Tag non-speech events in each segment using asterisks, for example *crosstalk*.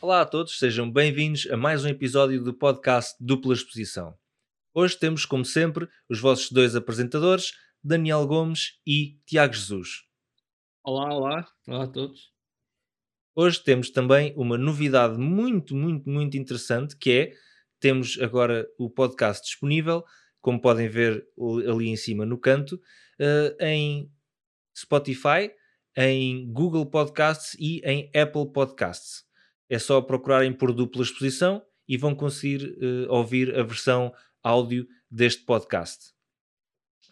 Olá a todos, sejam bem-vindos a mais um episódio do podcast Dupla Exposição. Hoje temos, como sempre, os vossos dois apresentadores, Daniel Gomes e Tiago Jesus. Olá, olá, olá a todos. Hoje temos também uma novidade muito, muito, muito interessante que é temos agora o podcast disponível, como podem ver ali em cima no canto, eh, em Spotify, em Google Podcasts e em Apple Podcasts é só procurarem por dupla exposição e vão conseguir uh, ouvir a versão áudio deste podcast.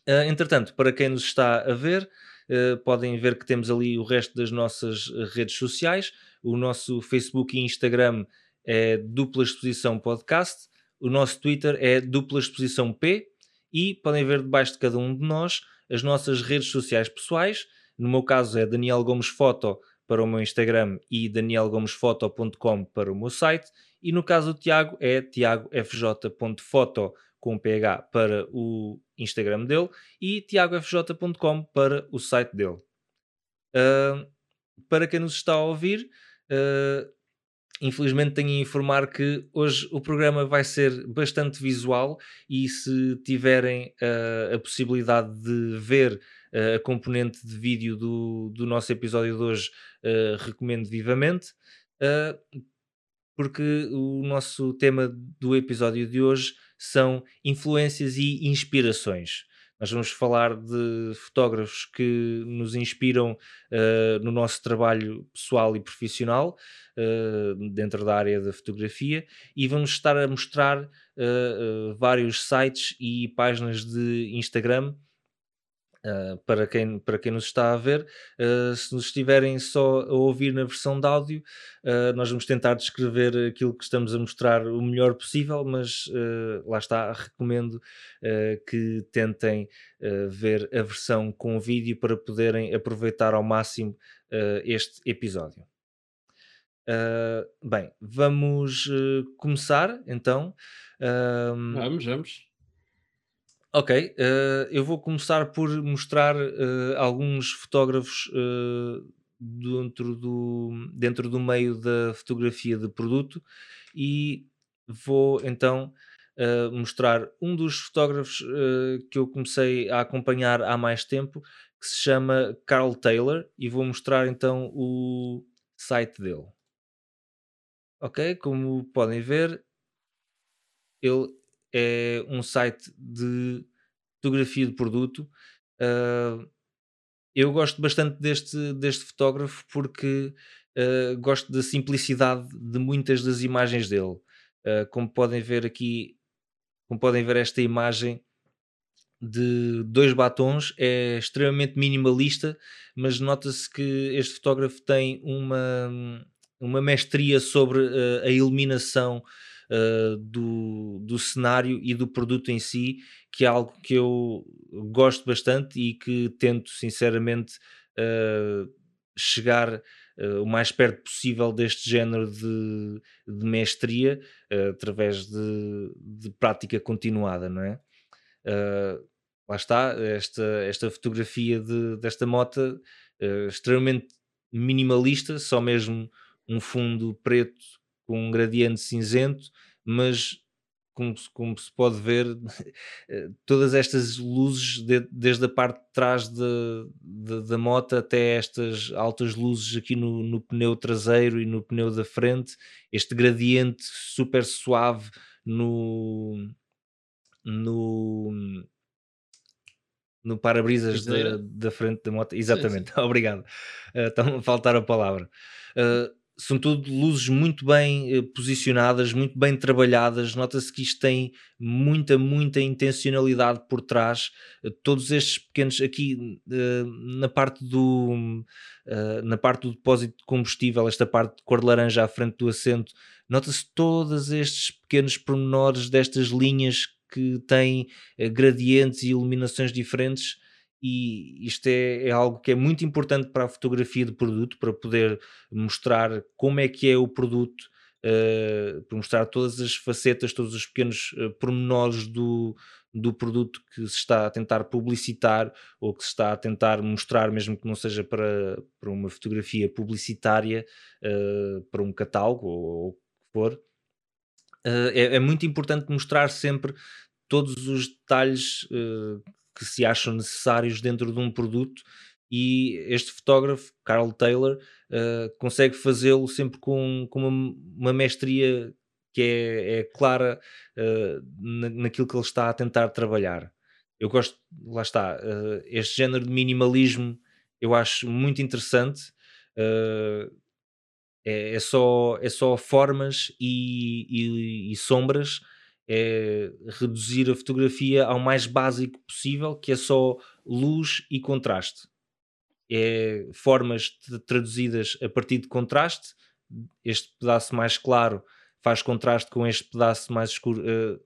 Uh, entretanto, para quem nos está a ver, uh, podem ver que temos ali o resto das nossas redes sociais. O nosso Facebook e Instagram é Dupla Exposição Podcast. O nosso Twitter é Dupla Exposição P. E podem ver debaixo de cada um de nós as nossas redes sociais pessoais. No meu caso é Daniel Gomes Foto para o meu Instagram e danielgomesfoto.com para o meu site. E no caso do Tiago é tiagofj.foto com PH para o Instagram dele e tiagofj.com para o site dele. Uh, para quem nos está a ouvir, uh, infelizmente tenho a informar que hoje o programa vai ser bastante visual e se tiverem uh, a possibilidade de ver a componente de vídeo do, do nosso episódio de hoje, recomendo vivamente, porque o nosso tema do episódio de hoje são influências e inspirações. Nós vamos falar de fotógrafos que nos inspiram uh, no nosso trabalho pessoal e profissional, uh, dentro da área da fotografia, e vamos estar a mostrar uh, vários sites e páginas de Instagram Uh, para, quem, para quem nos está a ver, uh, se nos estiverem só a ouvir na versão de áudio, uh, nós vamos tentar descrever aquilo que estamos a mostrar o melhor possível, mas lá está, recomendo que tentem ver a versão com vídeo para poderem aproveitar ao máximo este episódio. bem, vamos começar então. vamos, vamos. Ok, uh, eu vou começar por mostrar uh, alguns fotógrafos uh, dentro, do, dentro do meio da fotografia de produto e vou então mostrar um dos fotógrafos que eu comecei a acompanhar há mais tempo, que se chama Carl Taylor, e vou mostrar então o site dele. Ok, como podem ver, ele é um site de fotografia de produto. Uh, eu gosto bastante deste, deste fotógrafo porque uh, gosto da simplicidade de muitas das imagens dele. Uh, como podem ver aqui, como podem ver esta imagem de dois batons, é extremamente minimalista, mas nota-se que este fotógrafo tem uma, uma mestria sobre a iluminação uh, do, do cenário e do produto em si, que é algo que eu gosto bastante e que tento sinceramente uh, chegar uh, o mais perto possível deste género de, de mestria através de, de, prática continuada, não é? lá está, esta, esta fotografia de, desta moto extremamente minimalista, só mesmo um fundo preto com um gradiente cinzento, mas como, como se pode ver, *laughs* eh, todas estas luzes, de, desde a parte de trás de, de, da moto até estas altas luzes aqui no, no, pneu traseiro e no pneu da frente, este gradiente super suave no. no no para-brisas da, da, frente da moto, exatamente, sim, sim. *laughs* obrigado. Uh, estão a faltar a palavra. Uh, são tudo luzes muito bem eh, posicionadas, muito bem trabalhadas. Nota-se que isto tem muita, muita intencionalidade por trás. Eh, todos estes pequenos aqui eh, na parte do na parte do depósito de combustível, esta parte de cor de laranja à frente do assento, nota-se todos estes pequenos pormenores destas linhas que têm gradientes e iluminações diferentes e isto é, é, algo que é muito importante para a fotografia de produto, para poder mostrar como é que é o produto, uh, para mostrar todas as facetas, todos os pequenos uh, pormenores do, do produto que se está a tentar publicitar ou que se está a tentar mostrar, mesmo que não seja para, para uma fotografia publicitária, uh, para um catálogo ou o que for. Uh, é, é, muito importante mostrar sempre todos os detalhes uh, que se acham necessários dentro de um produto e este fotógrafo, Carl Taylor, consegue fazê-lo sempre com, com uma, uma mestria que é, é clara uh, naquilo que ele está a tentar trabalhar. Eu gosto, lá está, uh, este género de minimalismo eu acho muito interessante. Uh, é, é, só, é só formas e, e, e, sombras, é reduzir a fotografia ao mais básico possível, que é só luz e contraste. É formas traduzidas a partir de contraste, este pedaço mais claro faz contraste com este pedaço mais escuro. Uh,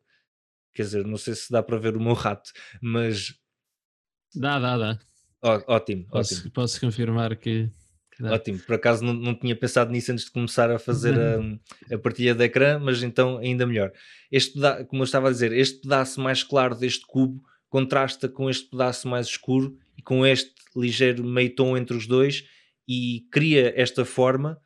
quer dizer, não sei se dá para ver o meu rato, mas. Dá, dá, dá. Ó, ótimo, posso, ótimo. Posso confirmar que. Ótimo, por acaso não, não tinha pensado nisso antes de começar a fazer a, a partilha de ecrã, mas então ainda melhor. Este pedaço, como eu estava a dizer, este pedaço mais claro deste cubo contrasta com este pedaço mais escuro e com este ligeiro meio tom entre os dois e cria esta forma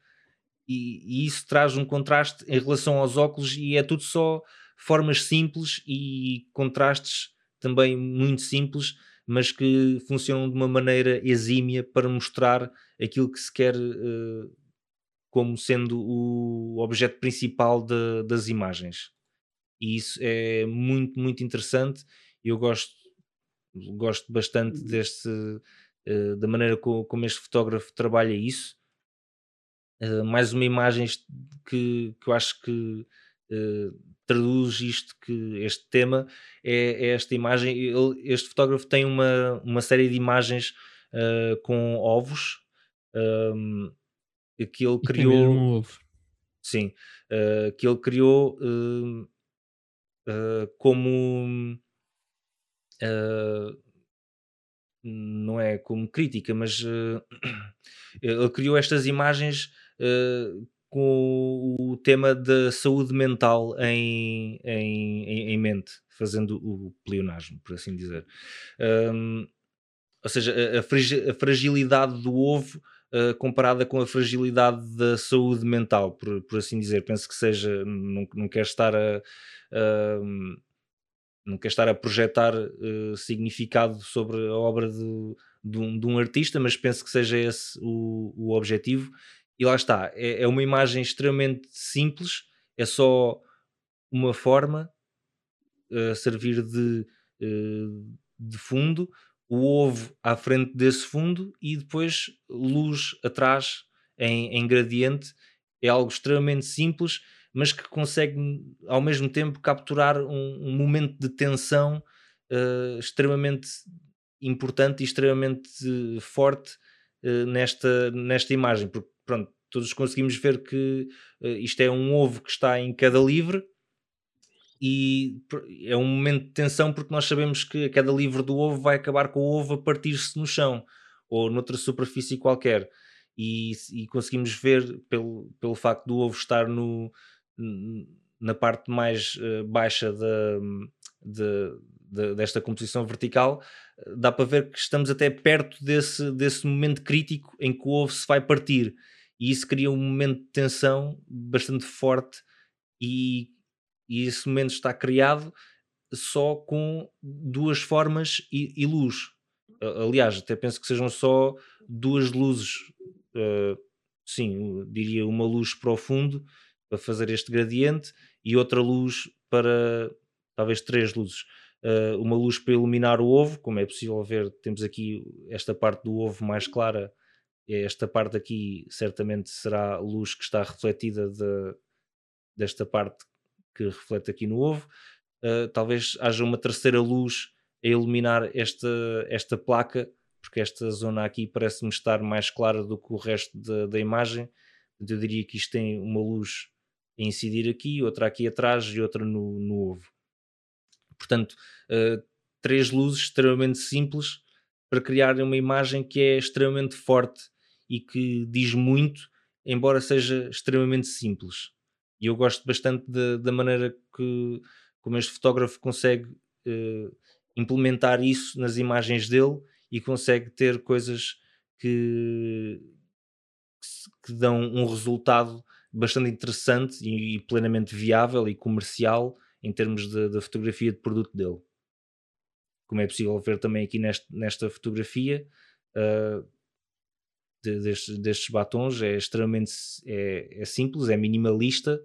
e, e, isso traz um contraste em relação aos óculos e é tudo só formas simples e contrastes também muito simples, mas que funcionam de uma maneira exímia para mostrar aquilo que se quer uh, como sendo o objeto principal de, das imagens. E isso é muito, muito interessante. Eu gosto, gosto bastante uhum. deste, uh, da maneira como, como este fotógrafo trabalha isso eh, mais uma imagem que, que eu acho que uh, traduz isto, que este tema é, é esta imagem. Ele, este fotógrafo tem uma, uma série de imagens uh, com ovos um, ehm, que ele criou. Tem mesmo um ovo. Sim, que ele criou como não é como crítica, mas uh, ele criou estas imagens uh, com o tema da saúde mental em, em, em, mente, fazendo o pleonasmo, por assim dizer. Um, ou seja, a, a, fragilidade do ovo uh, comparada com a fragilidade da saúde mental, por, por assim dizer. Penso que seja, não, não quero estar a. não quero estar a projetar uh, significado sobre a obra de, de, um, de, um, artista, mas penso que seja esse o, o objetivo e lá está, é, é uma imagem extremamente simples, é só uma forma a uh, servir de, de fundo, o ovo à frente desse fundo e depois luz atrás em, em gradiente. É algo extremamente simples, mas que consegue ao mesmo tempo capturar um, um momento de tensão uh, extremamente importante e extremamente forte uh, nesta, nesta imagem, porque pronto, todos conseguimos ver que isto é um ovo que está em queda livre e é um momento de tensão porque nós sabemos que a queda livre do ovo vai acabar com o ovo a partir-se no chão ou noutra superfície qualquer. E, e, conseguimos ver pelo, pelo facto do ovo estar no, na parte mais uh, baixa de, de, desta composição vertical, dá para ver que estamos até perto desse, desse momento crítico em que o ovo se vai partir. E isso cria um momento de tensão bastante forte e, e esse momento está criado só com duas formas e, e luz. Aliás, até penso que sejam só duas luzes, uh, sim, diria uma luz para o fundo para fazer este gradiente e outra luz para talvez três luzes. Uh, uma luz para iluminar o ovo, como é possível ver, temos aqui esta parte do ovo mais clara esta parte aqui certamente será luz que está refletida de, desta parte que reflete aqui no ovo. Uh, talvez haja uma terceira luz a iluminar esta, esta placa, porque esta zona aqui parece-me estar mais clara do que o resto da, da imagem. Eu diria que isto tem uma luz a incidir aqui, outra aqui atrás e outra no, no ovo. Portanto, uh, três luzes extremamente simples para criar uma imagem que é extremamente forte e que diz muito, embora seja extremamente simples. E eu gosto bastante da, maneira que como este fotógrafo consegue uh, implementar isso nas imagens dele e consegue ter coisas que, que dão um resultado bastante interessante e, e plenamente viável e comercial em termos da fotografia de produto dele. Como é possível ver também aqui neste, nesta fotografia uh, de, destes, destes batons, é extremamente é, é simples, é minimalista.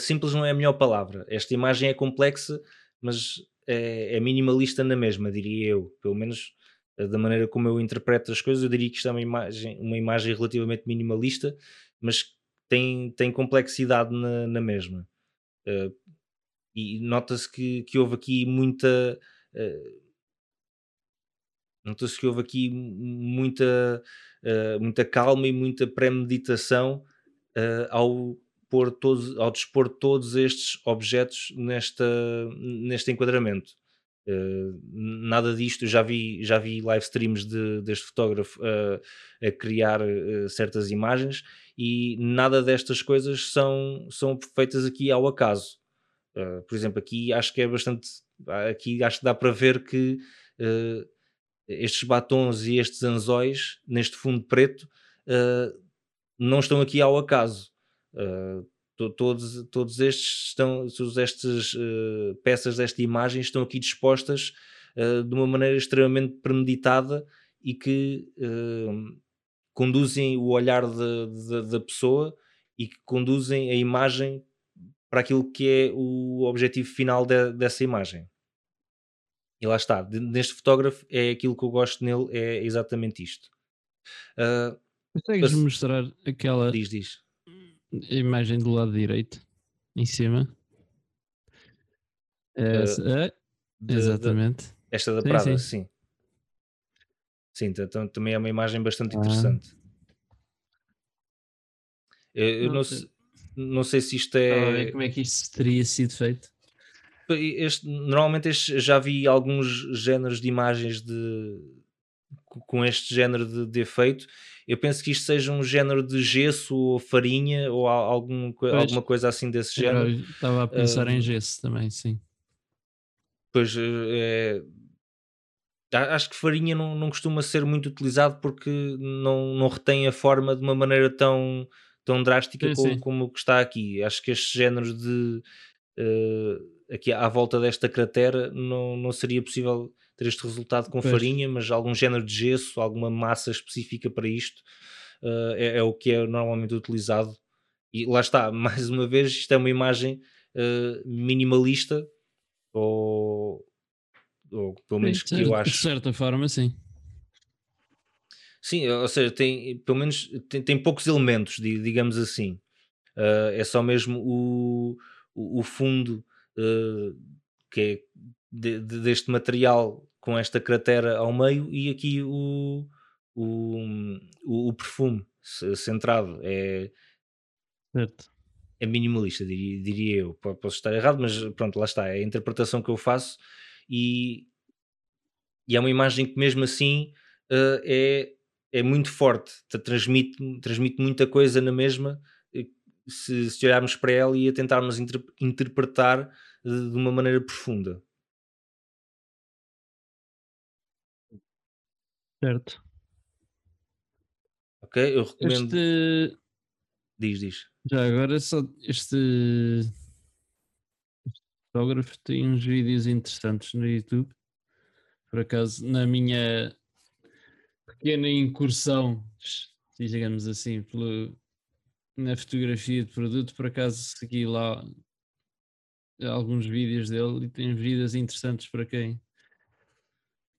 Simples não é a melhor palavra. Esta imagem é complexa, mas é, é minimalista na mesma, diria eu. Pelo menos uh, da maneira como eu interpreto as coisas, eu diria que isto é uma imagem, uma imagem relativamente minimalista, mas tem, tem complexidade na, na mesma. Uh, e nota-se que, que houve aqui muita. Uh, nota-se que houve aqui muita, uh, muita calma e muita premeditação ao, pôr todos, ao dispor todos estes objetos nesta, neste enquadramento. Uh, nada disto, já vi, já vi live streams de, deste fotógrafo uh, a criar uh, certas imagens e nada destas coisas são, são feitas aqui ao acaso. Uh, por exemplo, aqui acho que é bastante. Aqui acho que dá para ver que uh, estes batons e estes anzóis neste fundo preto uh, não estão aqui ao acaso. todos, todos estes estão, todas estas peças desta imagem estão aqui dispostas de uma maneira extremamente premeditada e que conduzem o olhar da pessoa e que conduzem a imagem para aquilo que é o objetivo final de, dessa imagem. E lá está, neste fotógrafo é aquilo que eu gosto nele, é exatamente isto. Uh, Consegues mas... mostrar aquela diz, diz. imagem do lado direito, em cima? Essa, uh, de, exatamente. De, esta da sim, Prada, sim. sim. Então também é uma imagem bastante ah. interessante. Eu, eu não, não, sei, não, sei, se isto é. como é que isto teria sido feito? Este, normalmente este, já vi alguns géneros de imagens de, com este género de, de, efeito. Eu penso que isto seja um género de gesso ou farinha ou algum, pois, alguma coisa assim desse género. Estava a pensar uh, em gesso também, sim. Pois é, Acho que farinha não, não costuma ser muito utilizado porque não, não retém a forma de uma maneira tão, tão drástica sim, como, sim. como que está aqui. Acho que estes géneros de uh, aqui à volta desta cratera não, não seria possível ter este resultado com pois. farinha, mas algum género de gesso, alguma massa específica para isto uh, é, é, o que é normalmente utilizado. E lá está, *laughs* mais uma vez, isto é uma imagem uh, minimalista ou ou pelo menos que eu acho. De certa forma, sim. Sim, ou seja, tem, pelo menos tem, tem poucos elementos, digamos assim. Uh, é só mesmo o, o, o fundo uh, que é de, de, deste material com esta cratera ao meio e aqui o, o, o, o perfume centrado. É, certo. é minimalista, diria, diria eu. Posso estar errado, mas pronto, lá está. É a interpretação que eu faço e, e é uma imagem que mesmo assim uh, é, é muito forte, transmite, transmite muita coisa na mesma se, se olharmos para ela e a tentarmos inter, interpretar de, de uma maneira profunda. Certo. Ok, eu recomendo. Este... Diz, diz. Já agora só este fotógrafo tem uns vídeos interessantes no YouTube. Por acaso, na minha pequena incursão, digamos assim, pelo, na fotografia de produto, por acaso segui lá alguns vídeos dele e tem vídeos interessantes para quem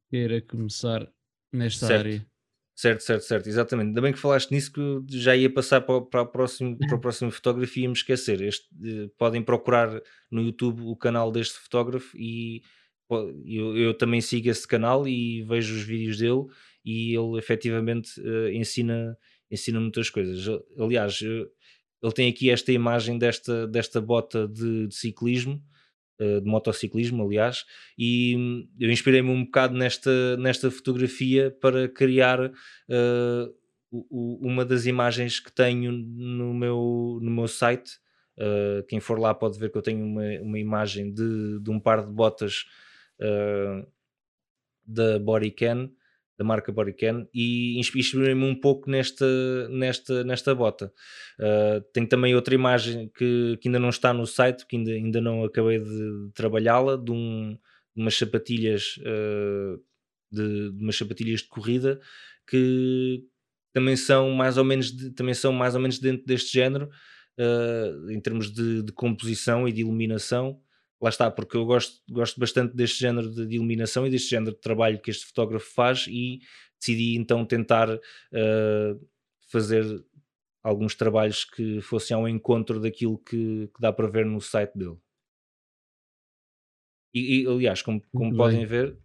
queira começar nesta certo. área. Certo, certo, certo, exatamente. Ainda bem que falaste nisso que eu já ia passar para, para, a, próximo, para a próxima fotografia e me esquecer. Este, eh, podem procurar no YouTube o canal deste fotógrafo e eu, eu também sigo esse canal e vejo os vídeos dele e ele efetivamente uh, ensina, ensina muitas coisas. Aliás, ele tem aqui esta imagem desta, desta bota de, de ciclismo uh, de motociclismo, aliás, e eu inspirei-me um bocado nesta, nesta fotografia para criar uh, uma das imagens que tenho no meu, no meu site. Uh, quem for lá pode ver que eu tenho uma, uma imagem de, de um par de botas da Bodycan da marca Bodycan e inspirei-me um pouco nesta, nesta, nesta bota. Uh, tenho também outra imagem que, que ainda não está no site, que ainda, ainda não acabei de trabalhá-la, de, um, de umas sapatilhas uh, de, de, umas sapatilhas de corrida que também são mais ou menos de, também são mais ou menos dentro deste género uh, em termos de composição e de iluminação lá está, porque eu gosto, gosto bastante deste género de, de, iluminação e deste género de trabalho que este fotógrafo faz e decidi então tentar uh, fazer alguns trabalhos que fossem ao encontro daquilo que, que dá para ver no site dele. E, e aliás, como, como podem ver,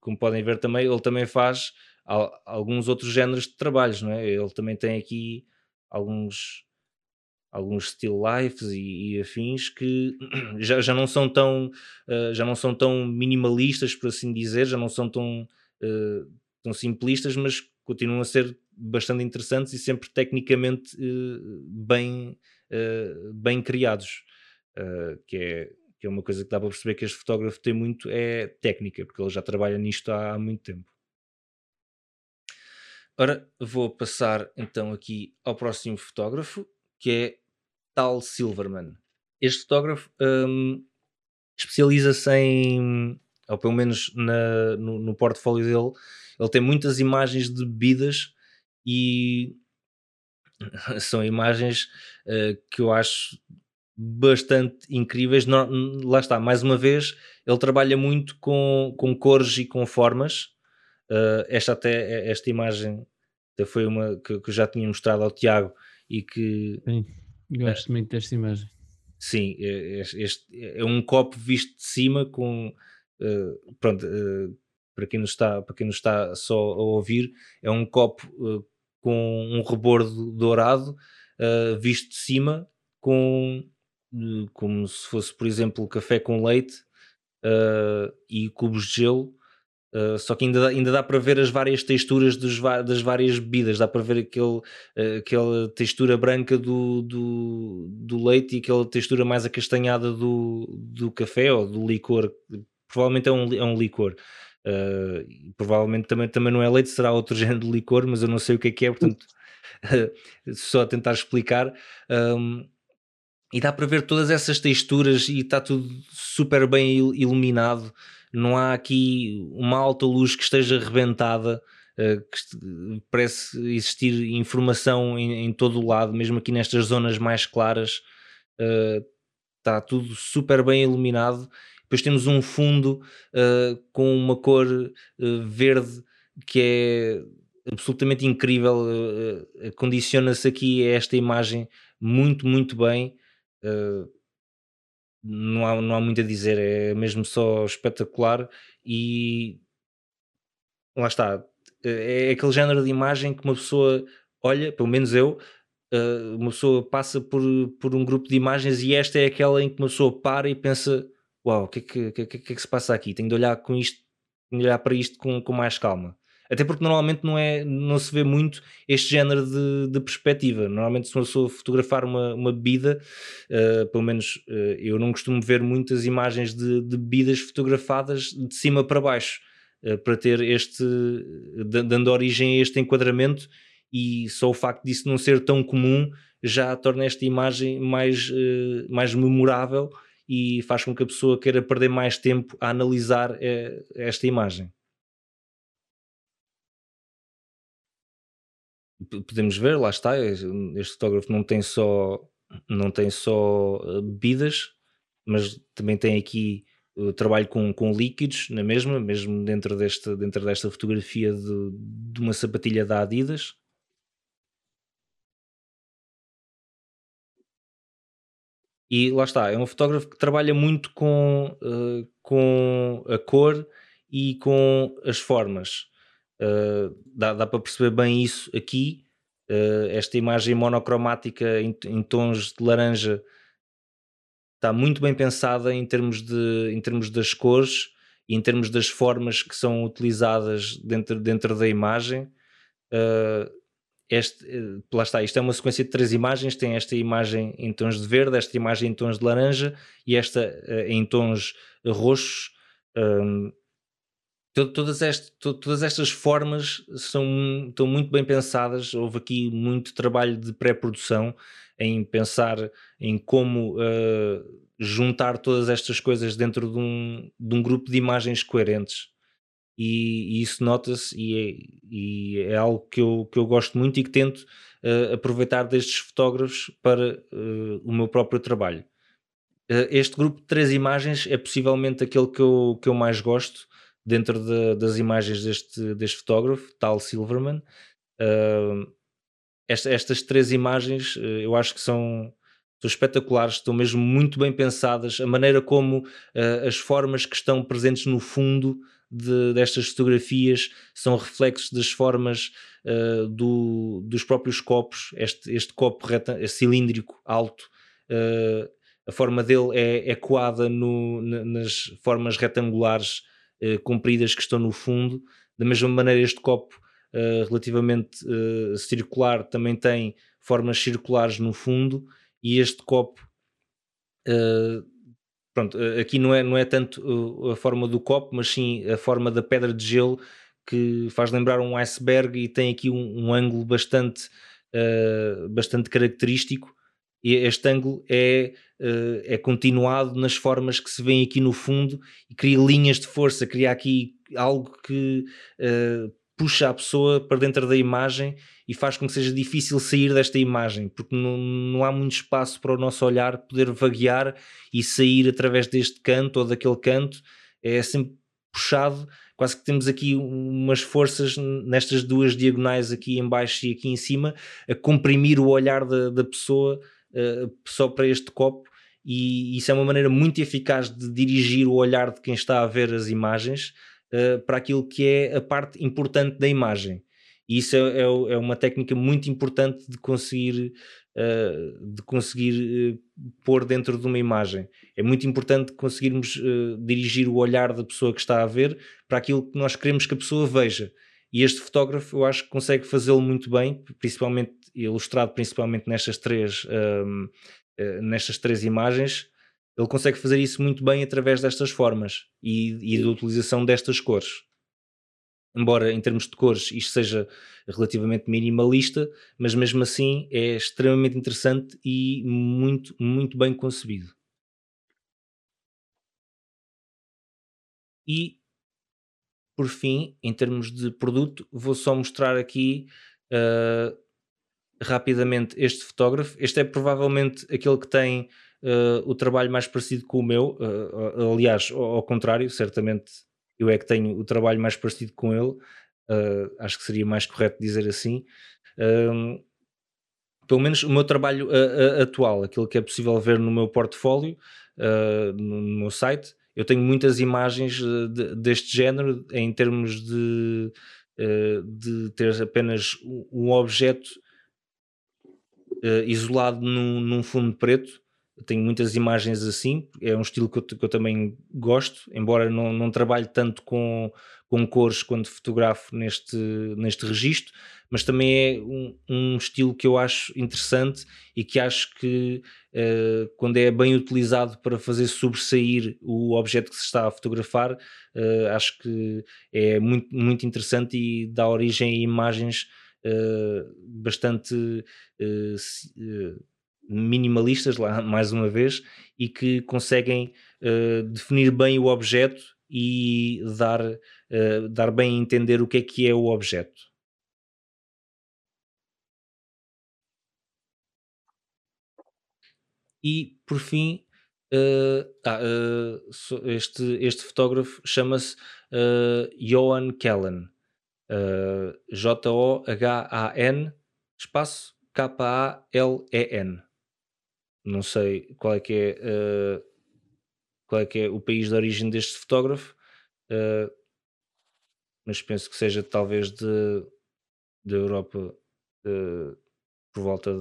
como podem ver também, ele também faz alguns outros géneros de trabalhos, não é? Ele também tem aqui alguns alguns still lifes e, e, afins que *clears throat* já, já não são tão uh, já não são tão minimalistas por assim dizer já não são tão uh, tão simplistas mas continuam a ser bastante interessantes e sempre tecnicamente uh, bem bem criados. Que é que é uma coisa que dá para perceber que este fotógrafo tem muito é técnica porque ele já trabalha nisto há, há muito tempo. Ora, vou passar então aqui ao próximo fotógrafo, que é Tal Silverman. Este fotógrafo um, especializa-se em, ou pelo menos na, no, no portfólio dele, ele tem muitas imagens de bebidas e *laughs* são imagens uh, que eu acho bastante incríveis. Lá está, mais uma vez, ele trabalha muito com, com cores e com formas. Uh, esta até esta imagem até foi uma que, que eu já tinha mostrado ao Tiago e que Sim. Gosto muito desta imagem. Sim, é, é, este é um copo visto de cima com uh, pronto, uh, para quem nos está, para quem nos está só a ouvir, é um copo uh, com um rebordo dourado visto de cima com como se fosse, por exemplo, café com leite e cubos de gelo Uh, só que ainda dá, ainda dá para ver as várias texturas dos, das várias bebidas, dá para ver aquele, uh, aquela textura branca do, do, do, leite e aquela textura mais acastanhada do, do café ou do licor. Provavelmente é um, é um licor. Uh, provavelmente também, também não é leite, será outro *laughs* género de licor, mas eu não sei o que é que é, portanto, *laughs* só tentar explicar. Um, e dá para ver todas essas texturas e está tudo super bem iluminado não há aqui uma alta luz que esteja rebentada, uh, que parece existir informação em, em, todo o lado, mesmo aqui nestas zonas mais claras, está tudo super bem iluminado. Depois temos um fundo uh, com uma cor verde que é absolutamente incrível, condiciona-se aqui esta imagem muito, muito bem. Uh, não há, não há muito a dizer, é mesmo só espetacular e lá está. É, é aquele género de imagem que uma pessoa olha, pelo menos eu, eh, uma pessoa passa por, por um grupo de imagens e esta é aquela em que uma pessoa para e pensa: Uau, o que é que, que, que, que, é que se passa aqui? Tenho de olhar com isto, tenho de olhar para isto com, com mais calma. Até porque normalmente não, é, não se vê muito este género de, de perspectiva. Normalmente, se uma pessoa fotografar uma, uma bebida, uh, pelo menos uh, eu não costumo ver muitas imagens de, de bebidas fotografadas de cima para baixo, uh, para ter este, dando origem a este enquadramento, e só o facto disso não ser tão comum já torna esta imagem mais, mais memorável e faz com que a pessoa queira perder mais tempo a analisar esta imagem. Podemos ver, lá está, este fotógrafo não tem só não tem só eh, bebidas, mas também tem aqui o trabalho com, com líquidos na mesma, mesmo dentro desta, dentro desta fotografia de, de uma sapatilha da Adidas. E lá está, é um fotógrafo que trabalha muito com, uh, com a cor e com as formas. Uh, dá, dá para perceber bem isso aqui. Uh, esta imagem monocromática em, em, tons de laranja está muito bem pensada em termos, de, em termos das cores e em termos das formas que são utilizadas dentro, dentro da imagem. Uh, este, uh, lá está, isto é uma sequência de três imagens, tem esta imagem em tons de verde, esta imagem em tons de laranja e esta uh, em tons roxos. Todas, este, todas estas formas são, estão muito bem pensadas. Houve aqui muito trabalho de pré-produção em pensar em como uh, juntar todas estas coisas dentro de um, de um grupo de imagens coerentes. E, e isso nota-se e, é, e é, algo que eu, que eu gosto muito e que tento uh, aproveitar destes fotógrafos para uh, o meu próprio trabalho. este grupo de três imagens é possivelmente aquele que eu, que eu mais gosto dentro de, das imagens deste, deste fotógrafo, Tal Silverman. Uh, esta, estas três imagens uh, eu acho que são, são, espetaculares, estão mesmo muito bem pensadas. A maneira como uh, as formas que estão presentes no fundo de, destas fotografias são reflexos das formas uh, do, dos próprios copos. Este, este copo reta, é cilíndrico alto, a forma dele é, é coada no, nas formas retangulares eh, compridas que estão no fundo. Da mesma maneira, este copo uh, relativamente uh, circular também tem formas circulares no fundo e este copo pronto, aqui não é, não é tanto a forma do copo, mas sim a forma da pedra de gelo que faz lembrar um iceberg e tem aqui um, um ângulo bastante, bastante característico. E este ângulo é uh, é continuado nas formas que se vêem aqui no fundo e cria linhas de força, cria aqui algo que uh, puxa a pessoa para dentro da imagem e faz com que seja difícil sair desta imagem, porque não, não há muito espaço para o nosso olhar poder vaguear e sair através deste canto ou daquele canto, é sempre puxado, quase que temos aqui umas forças nestas duas diagonais aqui em baixo e aqui em cima, a comprimir o olhar da, da pessoa uh, só para este copo e isso é uma maneira muito eficaz de dirigir o olhar de quem está a ver as imagens uh, para aquilo que é a parte importante da imagem. E isso é, é, é uma técnica muito importante de conseguir, uh, de conseguir uh, pôr dentro de uma imagem. É muito importante conseguirmos dirigir o olhar da pessoa que está a ver para aquilo que nós queremos que a pessoa veja. E este fotógrafo eu acho que consegue fazê-lo muito bem, principalmente ilustrado principalmente nestas três um, eh, nestas três imagens, ele consegue fazer isso muito bem através destas formas e, e da utilização destas cores. Embora em termos de cores isto seja relativamente minimalista, mas mesmo assim é extremamente interessante e muito, muito bem concebido. E por fim, em termos de produto, vou só mostrar aqui uh, rapidamente este fotógrafo. Este é provavelmente aquele que tem uh, o trabalho mais parecido com o meu. Uh, aliás, ao, ao, contrário, certamente eu é que tenho o trabalho mais parecido com ele. Acho que seria mais correto dizer assim. Pelo menos o meu trabalho atual, aquilo que é possível ver no meu portfólio, no, meu site. Eu tenho muitas imagens de, deste género em termos de, de ter apenas um objeto uh, isolado num, num, fundo preto. tenho muitas imagens assim, é um estilo que eu, que eu também gosto, embora não, não trabalhe tanto com, com cores quando fotografo neste, neste registro, mas também é um, um estilo que eu acho interessante e que acho que uh, quando é bem utilizado para fazer sobressair o objeto que se está a fotografar, uh, acho que é muito, muito interessante e dá origem a imagens uh, bastante minimalistas, lá *laughs* mais uma vez, e que conseguem definir bem o objeto e dar, dar bem a entender o que é que é o objeto. E por fim, Uh, ah, uh, este, este fotógrafo chama-se uh, Johan Kellen. Uh, J-O-H-A-N espaço K-A-L-E-N. Não sei qual é que é, uh, qual é que é o país de origem deste fotógrafo, uh, mas penso que seja talvez de, da Europa por volta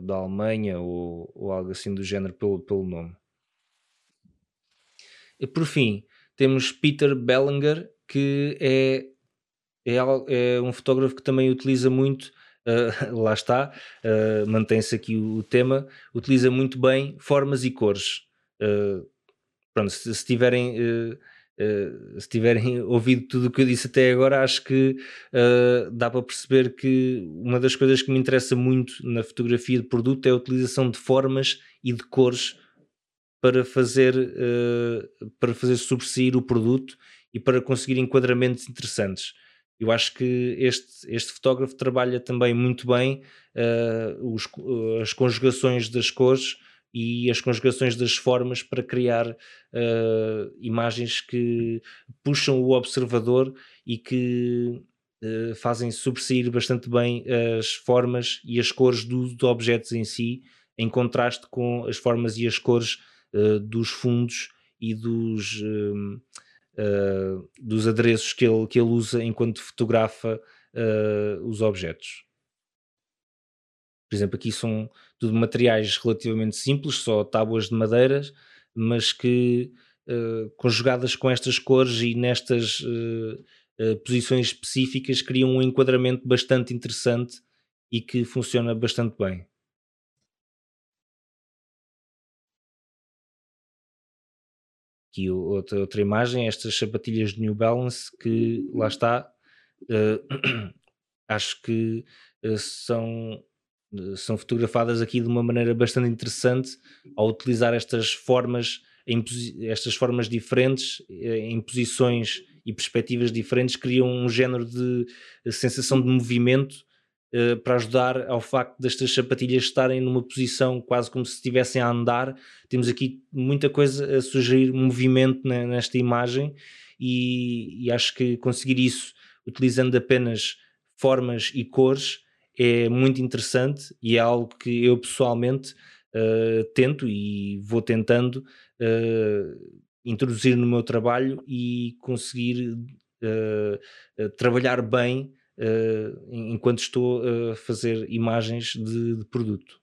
da Alemanha ou, ou, algo assim do género pelo, pelo nome. E por fim, temos Peter Bellinger, que é, é, é um fotógrafo que também utiliza muito Uh, *laughs* lá está, uh, mantém-se aqui o, o, tema, utiliza muito bem formas e cores. Uh, pronto, se, se tiverem. Se tiverem *laughs* ouvido tudo o que eu disse até agora, acho que dá para perceber que uma das coisas que me interessa muito na fotografia de produto é a utilização de formas e de cores para fazer, para fazer sobressair o produto e para conseguir enquadramentos interessantes. Eu acho que este, este fotógrafo trabalha também muito bem uh, os, as conjugações das cores e as conjugações das formas para criar uh, imagens que puxam o observador e que uh, fazem sobressair bastante bem as formas e as cores dos do objetos em si, em contraste com as formas e as cores uh, dos fundos e dos uh, dos adereços que ele, que ele usa enquanto fotografa os objetos. Por exemplo, aqui são tudo materiais relativamente simples, só tábuas de madeiras, mas que uh, conjugadas com estas cores e nestas posições específicas criam um enquadramento bastante interessante e que funciona bastante bem. Aqui outra, outra imagem, estas sapatilhas de New Balance que lá está, uh, *clears throat* acho que uh, são, uh, são fotografadas aqui de uma maneira bastante interessante ao utilizar estas formas, estas formas diferentes, em posições e perspectivas diferentes, criam um género de sensação de movimento uh, para ajudar ao facto destas sapatilhas estarem numa posição quase como se estivessem a andar. Temos aqui muita coisa a sugerir movimento né, nesta imagem e, e acho que conseguir isso utilizando apenas formas e cores é muito interessante e é algo que eu pessoalmente uh, tento e vou tentando uh, introduzir no meu trabalho e conseguir uh, trabalhar bem enquanto estou a fazer imagens de, de produto.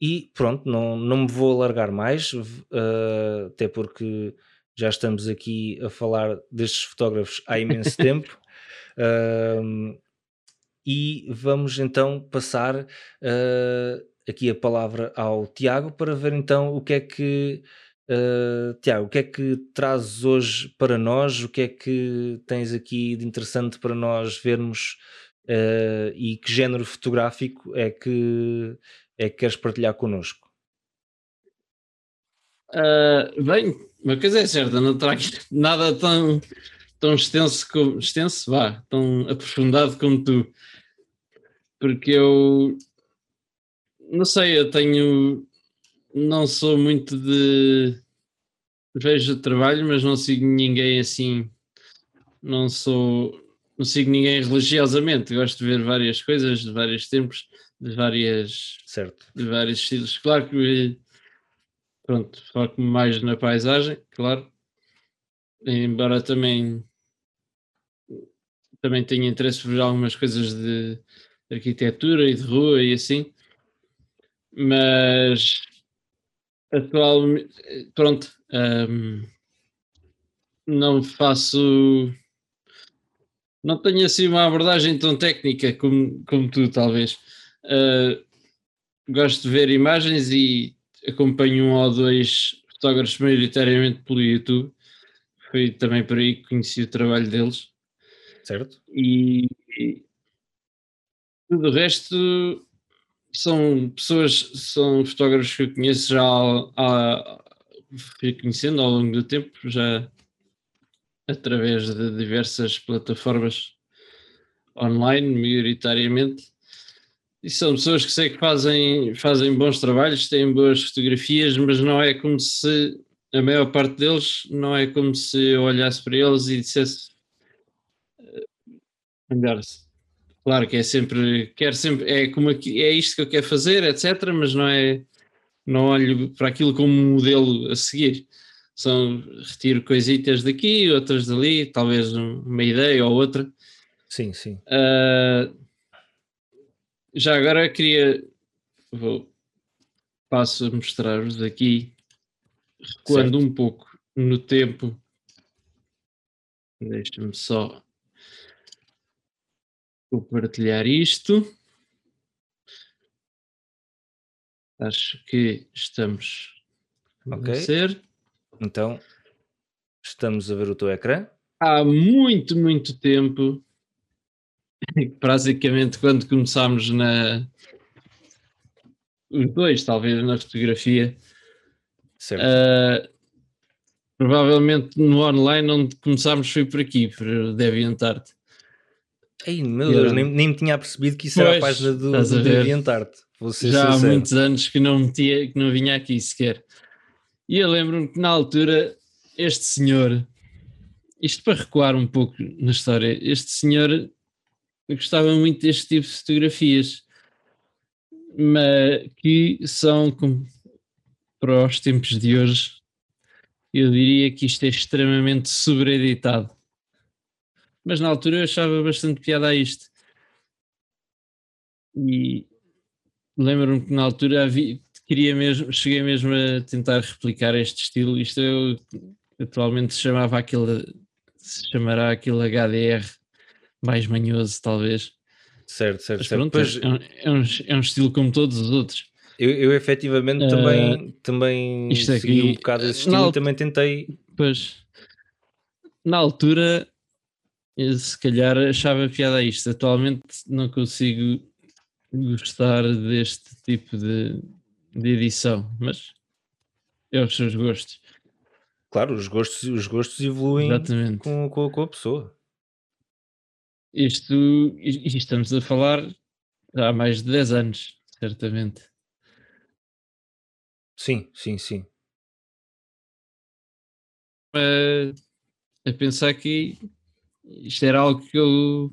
E pronto, não, não me vou alargar mais, uh, até porque já estamos aqui a falar destes fotógrafos há imenso *laughs* tempo. Uh, e vamos então passar uh, aqui a palavra ao Tiago para ver então o que é que Uh, Tiago, o que é que trazes hoje para nós? O que é que tens aqui de interessante para nós vermos uh, e que género fotográfico é que, é que queres partilhar connosco? Uh, bem, uma coisa é certa, não trago *laughs* nada tão, tão extenso como extenso, vá, tão aprofundado como tu, porque eu não sei, eu tenho não sou muito de. Vejo trabalho, mas não sigo ninguém assim. Não sou. Não sigo ninguém religiosamente. Gosto de ver várias coisas de vários tempos, de várias. Certo. De vários estilos. Claro que. Pronto, foco mais na paisagem, claro. Embora também. Também tenha interesse por algumas coisas de arquitetura e de rua e assim. Mas Atualmente, pronto, um, não faço. Não tenho assim uma abordagem tão técnica como, como tu, talvez. Uh, gosto de ver imagens e acompanho um ou dois fotógrafos maioritariamente pelo YouTube. Foi também por aí que conheci o trabalho deles. Certo. E, e tudo o resto são pessoas, são fotógrafos que eu conheço já há, fui conhecendo ao longo do tempo, já através de diversas plataformas online, maioritariamente. E são pessoas que sei que fazem, fazem bons trabalhos, têm boas fotografias, mas não é como se a maior parte deles não é como se eu olhasse para eles e dissesse melhor-se Claro que é sempre, quer sempre, é como aqui, é isto que eu quero fazer, etc. Mas não é, não olho para aquilo como modelo a seguir. São, retiro coisitas daqui, outras dali, talvez uma ideia ou outra. Sim, sim. Uh, já agora queria, vou passo a mostrar-vos aqui, recuando um pouco no tempo. Deixa-me só compartilhar isto. Acho que estamos a ser. Então, estamos a ver o teu ecrã. Há muito, muito tempo, *laughs* basicamente quando começámos na. Os dois, talvez, na fotografia. Certo. ah, provavelmente no online onde começámos foi por aqui, por DeviantArt. Ei, meu eu- Deus, nem, nem me tinha percebido que isso era a Pois, página do, do. Vou ser já há muitos anos que não metia, que não vinha aqui sequer. E eu lembro-me que na altura este senhor, isto para recuar um pouco na história, este senhor gostava muito deste tipo de fotografias, mas que são como para os tempos de hoje, eu diria que isto é extremamente sobreeditado. Mas na altura eu achava bastante piada a isto. E lembro-me que na altura havia, queria mesmo, cheguei mesmo a tentar replicar este estilo. Isto eu atualmente se chamava aquele, se chamará aquele HDR mais manhoso, talvez. Certo, certo, Mas certo. pronto, Pois, é, um, é, um, é um estilo como todos os outros. eu, eu efetivamente Ah, também, também isto segui aqui, um bocado esse estilo e também tentei. Pois, na altura, eu se calhar achava piada a isto. Atualmente não consigo gostar deste tipo de, de edição, mas é os seus gostos. Claro, os gostos, os gostos evoluem Exatamente. com, com, com a pessoa. Isto, e estamos a falar há mais de 10 anos, certamente. Sim, sim, sim. a, a pensar que isto era algo que eu,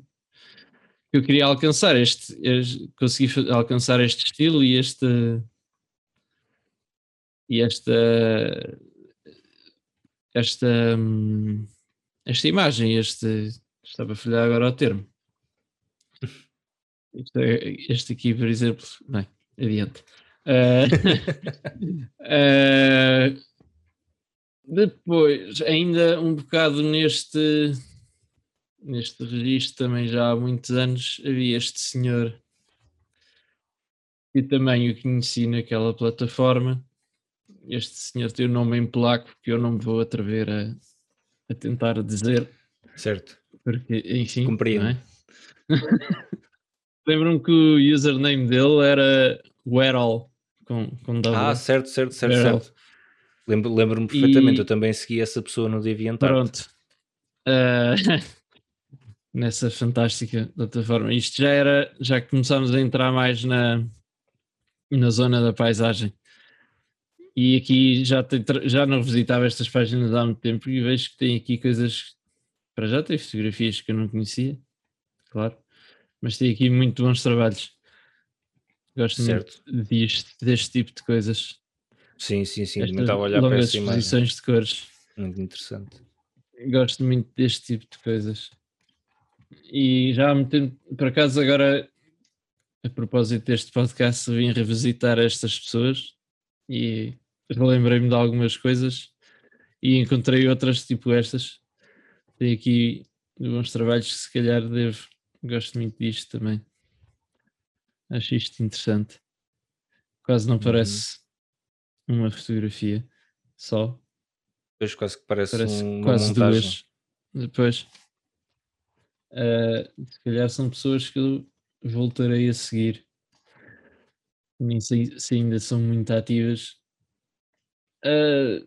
que eu queria alcançar, este, este- consegui alcançar este estilo e este e esta esta hum, esta imagem, este estava a falhar agora o termo. Este, é- este aqui, por exemplo, bem, adiante. Ah, *laughs* ah, depois, ainda um bocado neste, neste registro, também já há muitos anos, havia este senhor que também o conheci naquela plataforma. Este senhor tem o nome em polaco que eu não me vou atrever a, a tentar dizer, Certo. porque, enfim. Compreendo. não é? *laughs* Lembro-me que o username dele era Werol, com, com W. Ah, certo, certo, certo, certo. Lembro- Lembro-me perfeitamente, E- eu também segui essa pessoa no DeviantArt. Pronto. Ah, *laughs* nessa fantástica plataforma. Isto já era, já começámos a entrar mais na, na zona da paisagem. E aqui já, te- já não visitava estas páginas há muito tempo e vejo que tem aqui coisas. Para já tem fotografias que eu não conhecia, claro, mas tem aqui muito bons trabalhos. Gosto Certo. muito disto, deste tipo de coisas. Sim, sim, sim. Estas estava a olhar para essa imagem. de cores. Muito interessante. gosto muito deste tipo de coisas. E já há muito tempo, por acaso, agora, a propósito deste podcast, vim revisitar estas pessoas e relembrei-me de algumas coisas e encontrei outras tipo estas. Tem aqui bons trabalhos que se calhar devo. Gosto muito disto também. Acho isto interessante. Quase não parece uma fotografia só. Depois quase que parece, Parece quase montagem. duas. Depois, eh, se calhar são pessoas que eu voltarei a seguir. Nem sei se ainda são muito ativas. Eh,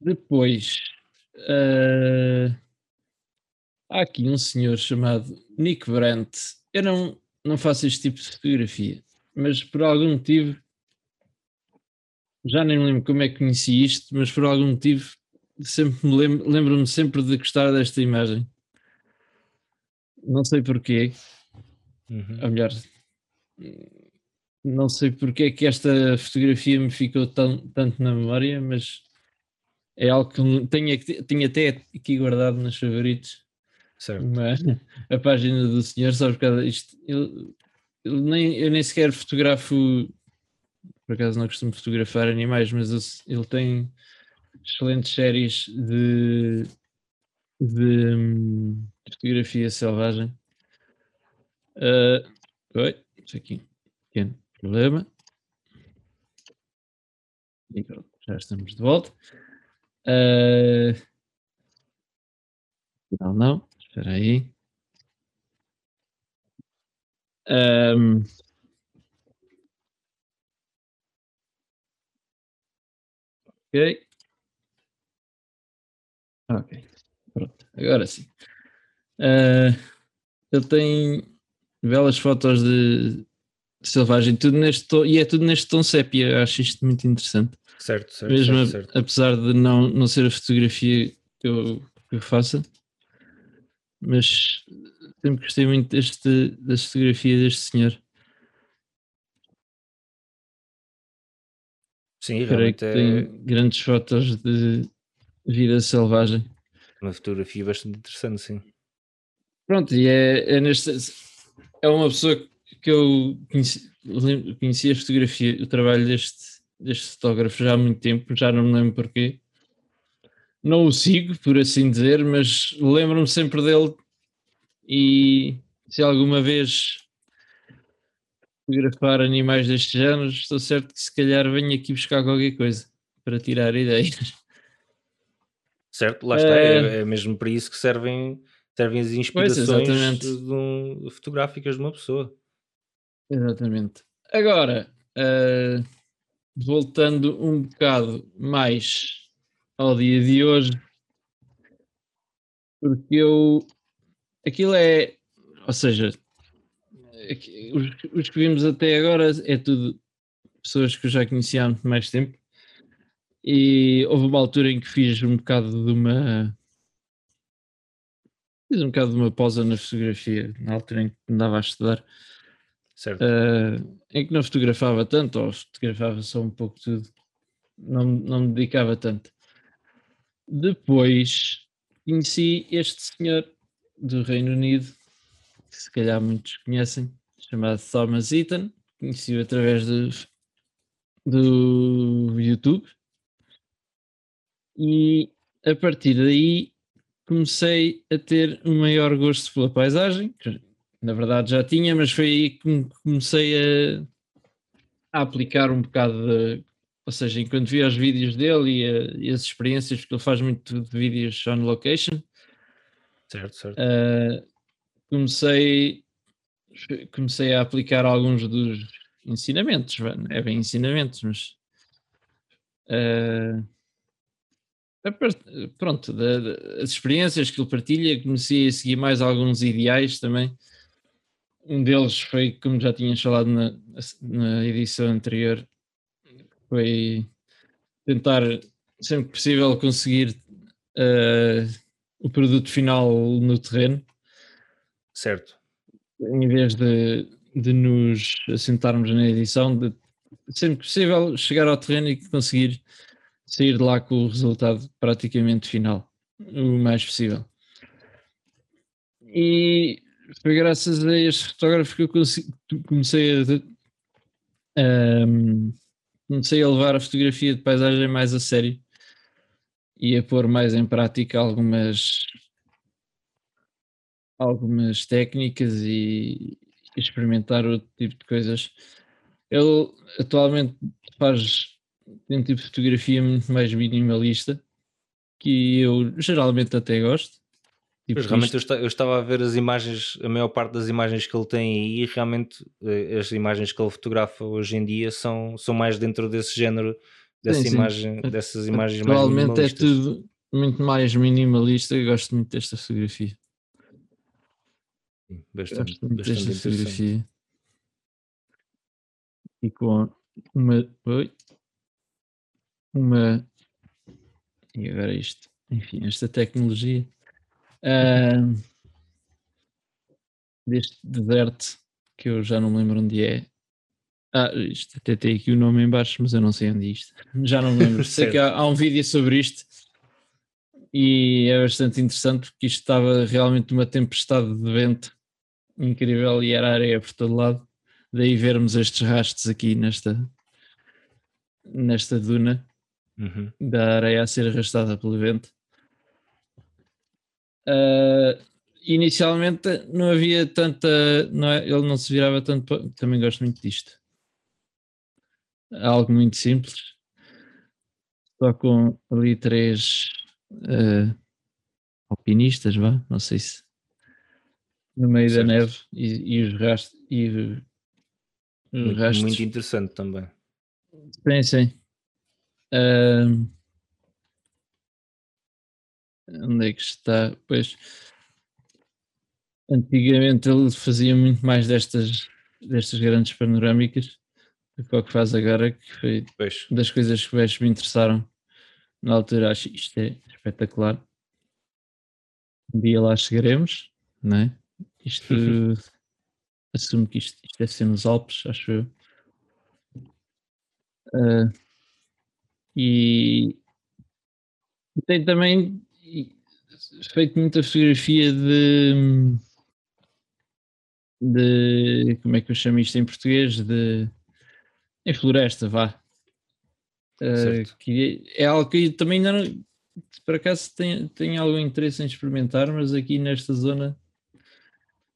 depois, eh, há aqui um senhor chamado Nick Brandt. Eu não, não faço este tipo de fotografia, mas por algum motivo já nem me lembro como é que conheci isto, mas por algum motivo sempre me lembro, lembro-me sempre de gostar desta imagem. Não sei porquê, Uhum. ou melhor, não sei porque é que esta fotografia me ficou tão, tanto na memória, mas é algo que tenho, tenho até aqui guardado nos favoritos. Certo. Uma, a página do senhor, só por causa disto. Eu, eu nem, eu nem sequer fotografo por acaso não costumo fotografar animais, mas ele tem excelentes séries de, de hum, fotografia selvagem. Uh, oi, isso aqui, pequeno problema. Já estamos de volta. Uh, não, não, espera aí. Um, ok. Ok, pronto, agora sim. Uh, ele tem belas fotos de, selvagem, tudo neste tom, e é tudo neste tom sépia, acho isto muito interessante. Certo, certo. Mesmo certo, certo. apesar de não, não ser a fotografia que eu, que eu faça, mas sempre gostei muito deste, das fotografias deste senhor. Sim, Creio realmente que é tem grandes fotos de vida selvagem. Uma fotografia bastante interessante, sim. Pronto, e é, é neste. É uma pessoa que eu conheci, conheci a fotografia, o trabalho deste, deste fotógrafo já há muito tempo, já não me lembro porquê. Não o sigo, por assim dizer, mas lembro-me sempre dele e se alguma vez fotografar animais destes géneros, estou certo que se calhar venho aqui buscar qualquer coisa para tirar ideias. Certo, lá está, é, É. é mesmo para isso que servem, servem as inspirações exatamente. de um- fotográficas de uma pessoa. Exatamente. Agora, eh, voltando um bocado mais ao dia de hoje, porque eu. Aquilo é. Ou seja, os, os que vimos até agora é tudo pessoas que eu já conhecia há muito mais tempo. E houve uma altura em que fiz um bocado de uma. Fiz um bocado de uma pausa na fotografia, na altura em que andava a estudar. Certo, Eh, em que não fotografava tanto, ou fotografava só um pouco tudo, não, não me dedicava tanto. Depois conheci este senhor do Reino Unido, que se calhar muitos conhecem, chamado Thomas Eaton, conheci-o através do, do YouTube, e a partir daí comecei a ter um maior gosto pela paisagem, que na verdade já tinha, mas foi aí que me comecei a, a aplicar um bocado de, ou seja, enquanto via os vídeos dele e, a- e as experiências, porque ele faz muito de vídeos on location, certo, certo. uh, comecei, comecei a aplicar alguns dos ensinamentos, é bem ensinamentos, mas uh, part- pronto, da- da- as experiências que ele partilha, comecei a seguir mais alguns ideais também. Um deles foi, como já tínhamos falado na, na edição anterior, foi tentar sempre que possível conseguir uh, o produto final no terreno, Certo, em vez de, de nos assentarmos na edição, de sempre que possível chegar ao terreno e conseguir sair de lá com o resultado praticamente final, o mais possível. E foi graças a este fotógrafo que eu comecei a, ahm, comecei a levar a fotografia de paisagem mais a sério e a pôr mais em prática algumas algumas técnicas e experimentar outro tipo de coisas. Ele atualmente faz um tipo de fotografia muito mais minimalista que eu geralmente até gosto. Tipo realmente eu, isto. esta- eu estava a ver as imagens, a maior parte das imagens que ele tem aí, e realmente eh, as imagens que ele fotografa hoje em dia são, são mais dentro desse género, dessa Sim, sim. imagem, dessas imagens mais Atualmente é tudo muito mais minimalista. Eu gosto muito desta fotografia. Sim, Bastante, Gosto muito bastante desta fotografia. E com uma. Oi? Uma. E agora isto. Enfim, esta tecnologia. ah, deste deserto que eu já não me lembro onde é. Ah, isto até tem aqui o nome em baixo, mas eu não sei onde é isto. *laughs* Já não me lembro. sei que há, há um vídeo sobre isto e é bastante interessante porque isto estava realmente uma tempestade de vento incrível e era areia por todo lado. Daí vermos estes rastros aqui nesta, nesta duna Uhum. da areia a ser arrastada pelo vento. Ah, inicialmente não havia tanta. Não é- ele não se virava tanto. Também gosto muito disto. Algo muito simples. Só com ali três ah, alpinistas, vá, não sei se. No meio Certo. da neve e, e os rastros. E Muito, rastros. muito interessante também. Sim, sim. Ahm, onde é que está? Pois antigamente ele fazia muito mais destas, destas grandes panorâmicas do que o que faz agora, que foi Pois. das coisas que mais me interessaram na altura. Acho isto é espetacular. Um dia lá chegaremos, não é? Isto *laughs* assumo que isto, isto deve ser nos Alpes, acho eu. Ah, e tem também feito muita fotografia de de como é que eu chamo isto em português? De em floresta, vá. Certo. que é algo que eu também ainda não, por acaso tenho, tenho algum interesse em experimentar, mas aqui nesta zona,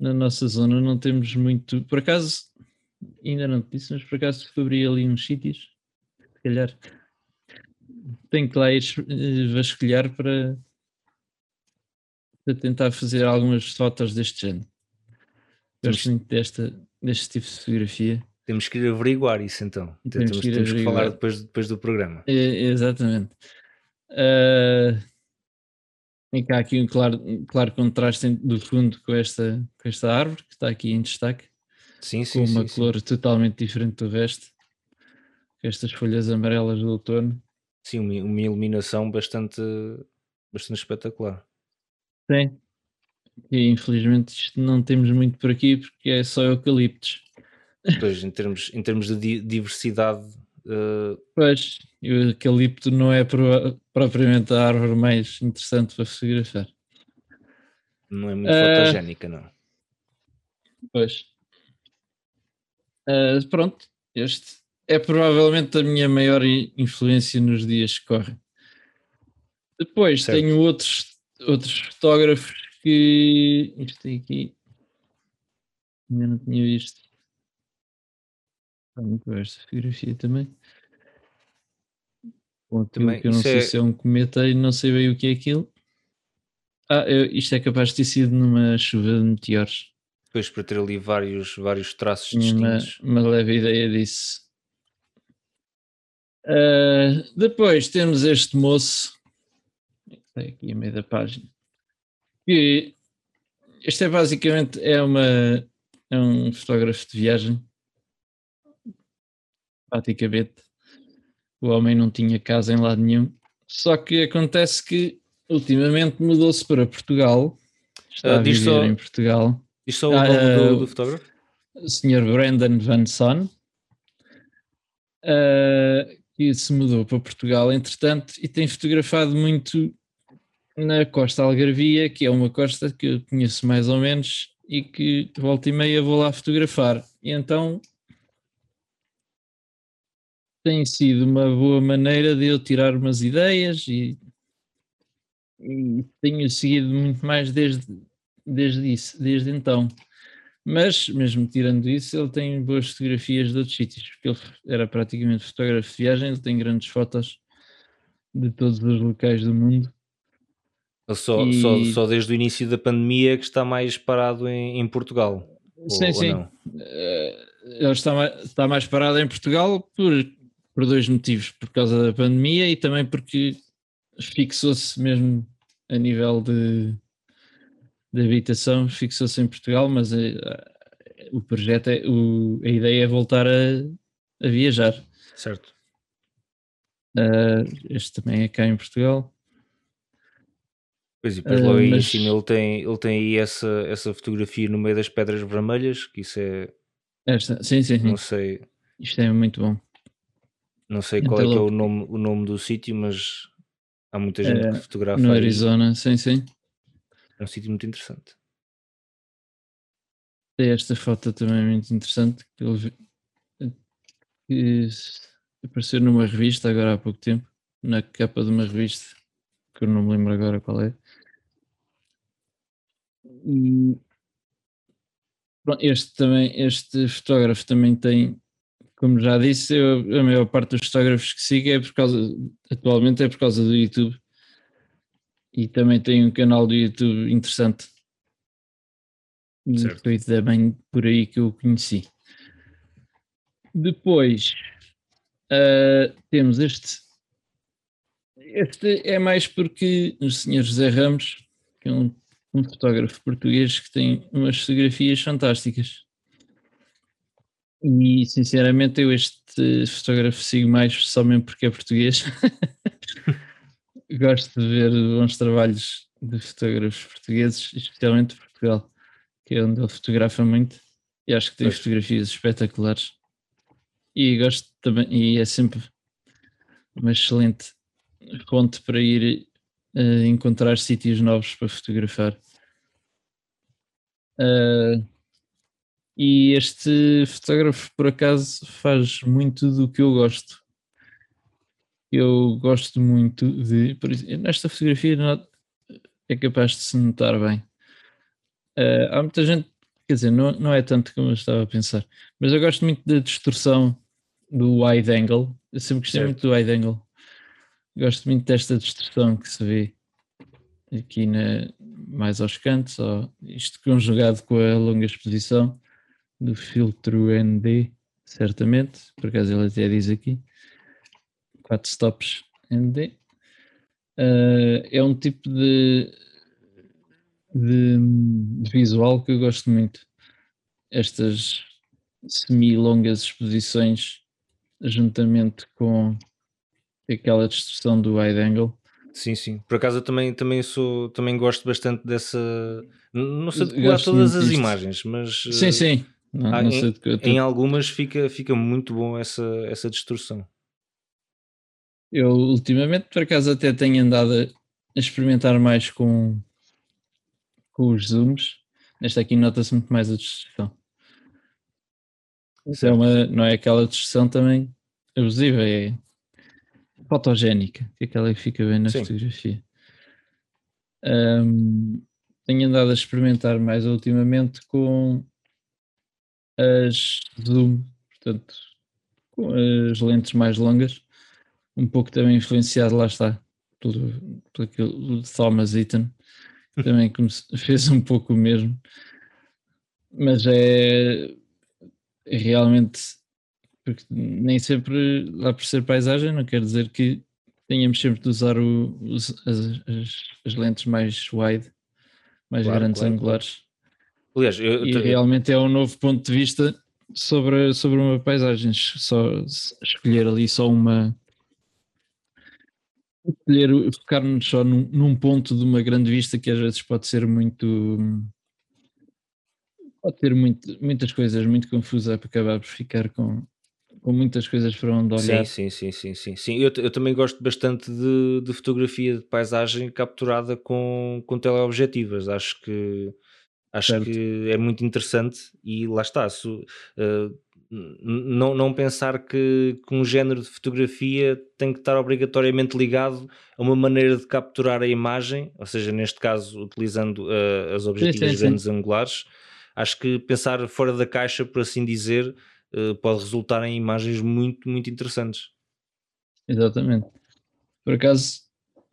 na nossa zona, não temos muito. Por acaso, ainda não te disse, mas por acaso descobri ali uns sítios, se calhar tenho que lá ir eh, vasculhar para, para tentar fazer algumas fotos deste género. Gosto muito desta, deste tipo de fotografia. Temos que ir averiguar isso então. Temos Temos, que ir temos que falar depois, depois do programa. É, exatamente. Ah, e cá aqui um claro, claro contraste do fundo com esta, com esta árvore que está aqui em destaque, Sim, sim, com uma sim, sim. cor totalmente diferente do resto. Com estas folhas amarelas do outono. Sim, uma, iluminação bastante, bastante espetacular. Tem. E infelizmente isto não temos muito por aqui porque é só eucaliptos. Pois, em termos, em termos de di- diversidade, eh, Pois, e o eucalipto não é pro- propriamente a árvore mais interessante para fotografar. não é muito Ah. fotogénica, não. Pois. Ah, pronto, este é provavelmente a minha maior influência nos dias que correm. Depois Certo. tenho outros, outros fotógrafos que. Isto aqui. Ainda não tinha visto. Está muito boa esta fotografia também. Aquilo Também, que eu não sei é- se é um cometa e não sei bem o que é aquilo. Ah, eu- isto é capaz de ter sido numa chuva de meteoros. Depois para ter ali vários, vários traços Tinha uma, distintos. uma leve ideia disso. Ah, depois temos este moço, está aqui a meio da página, que este é basicamente é uma é um fotógrafo de viagem. Praticamente. O homem não tinha casa em lado nenhum. Só que acontece que ultimamente mudou-se para Portugal. Está Ah, a diz viver só- em Portugal. Isto só o nome do, ah, do fotógrafo? o Sr. Brandon Van Son, eh, que se mudou para Portugal, entretanto, e tem fotografado muito na Costa Algarvia, que é uma costa que eu conheço mais ou menos e que volta e meia vou lá fotografar. E então tem sido uma boa maneira de eu tirar umas ideias e, e tenho seguido muito mais desde, desde isso, desde então. Mas, mesmo tirando isso, ele tem boas fotografias de outros sítios, porque ele era praticamente fotógrafo de viagem, ele tem grandes fotos de todos os locais do mundo. Só, e- só, só desde o início da pandemia que está mais parado em, em Portugal. Ou- sim, ou sim. não? Eh, ele está mais, está mais parado em Portugal por, por dois motivos, por causa da pandemia e também porque fixou-se mesmo a nível de, de habitação, fixou-se em Portugal, mas eh, o projeto é, o, a ideia é voltar a, a viajar. Certo. Eh, este também é cá em Portugal. Pois e depois logo aí em mas- cima ele tem, ele tem aí essa, essa fotografia no meio das pedras vermelhas, que isso é, Esta, sim, sim, sim. não sei, Isto é muito bom. não sei qual é que é o nome, o nome do sítio, mas há muita gente É, que fotografa No aí. Arizona, sim, sim. É um sítio muito interessante. Esta foto também muito interessante. Que ele, que apareceu numa revista agora há pouco tempo, na capa de uma revista, que eu não me lembro agora qual é. Este também, este fotógrafo também tem, como já disse, eu, a maior parte dos fotógrafos que sigo é por causa, atualmente é por causa do YouTube. E também tem um canal do YouTube interessante. Certo. Foi também por aí que eu o conheci. Depois uh, temos este. Este é mais porque o Sr. José Ramos, que é um, um fotógrafo português que tem umas fotografias fantásticas. E sinceramente eu este fotógrafo sigo mais só mesmo porque é português. *laughs* Gosto de ver bons trabalhos de fotógrafos portugueses, especialmente de Portugal, que é onde ele fotografa muito. E acho que tem fotografias espetaculares. E gosto também, e é sempre uma excelente fonte para ir uh, encontrar sítios novos para fotografar. Uh, e este fotógrafo, por acaso, faz muito do que eu gosto. Eu gosto muito de. Nesta fotografia é capaz de se notar bem. Uh, há muita gente, quer dizer, não, não é tanto como eu estava a pensar, mas eu gosto muito da distorção do wide angle. Eu sempre gostei certo. muito do wide angle. Gosto muito desta distorção que se vê aqui na, mais aos cantos, ó, isto conjugado com a longa exposição do filtro ND, certamente, por acaso ele até diz aqui, 4 stops ND. Uh, é um tipo de, de, de, visual que eu gosto muito. Estas semi-longas exposições juntamente com aquela distorção do wide angle. Sim, sim. Por acaso eu também, também sou, também gosto bastante dessa. Não sei decorar todas as imagens, mas sim, eh, sim. Não, não em, em, algumas fica, fica muito bom essa, essa distorção. Eu ultimamente por acaso até tenho andado a experimentar mais com, com os zooms. Nesta aqui nota-se muito mais a distorção. Isso é uma, não é aquela distorção também abusiva, é fotogénica, que é aquela que fica bem na Sim. fotografia. Um, tenho andado a experimentar mais ultimamente com as zoom, portanto, com as lentes mais longas, um pouco também influenciado, lá está, pelo, pelo aquilo de Thomas Eaton, que também *laughs* fez um pouco o mesmo, mas é realmente, porque nem sempre lá por ser paisagem, não quer dizer que tenhamos sempre de usar o, os, as, as, as, lentes mais wide, mais claro, grandes claro, angulares. Aliás, eu, e realmente é um novo ponto de vista sobre, sobre uma paisagem. Só escolher ali só uma. Escolher, focar-nos só num, num ponto de uma grande vista que às vezes pode ser muito pode ter muito, muitas coisas muito confusas para acabar por ficar com, com muitas coisas para onde olhar. Sim, sim, sim, sim, sim. Eu, eu também gosto bastante de, de, fotografia de paisagem capturada com, com teleobjetivas. Acho que acho que é muito interessante e lá está. Se, uh, não, não pensar que, que um género de fotografia tem que estar obrigatoriamente ligado a uma maneira de capturar a imagem, ou seja, neste caso utilizando uh, as objetivas grandes angulares acho que pensar fora da caixa, por assim dizer, uh, pode resultar em imagens muito, muito interessantes. Exatamente. Por acaso,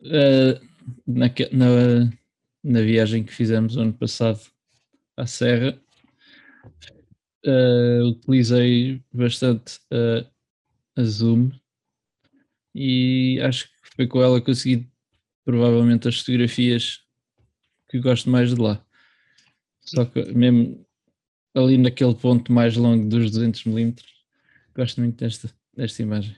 uh, na, na, na, viagem que fizemos ano passado à Serra, uh, utilizei bastante a Zoom e acho que foi com ela que consegui provavelmente as fotografias que gosto mais de lá. Só que mesmo ali naquele ponto mais longo dos 200 milímetros, gosto muito desta, desta imagem.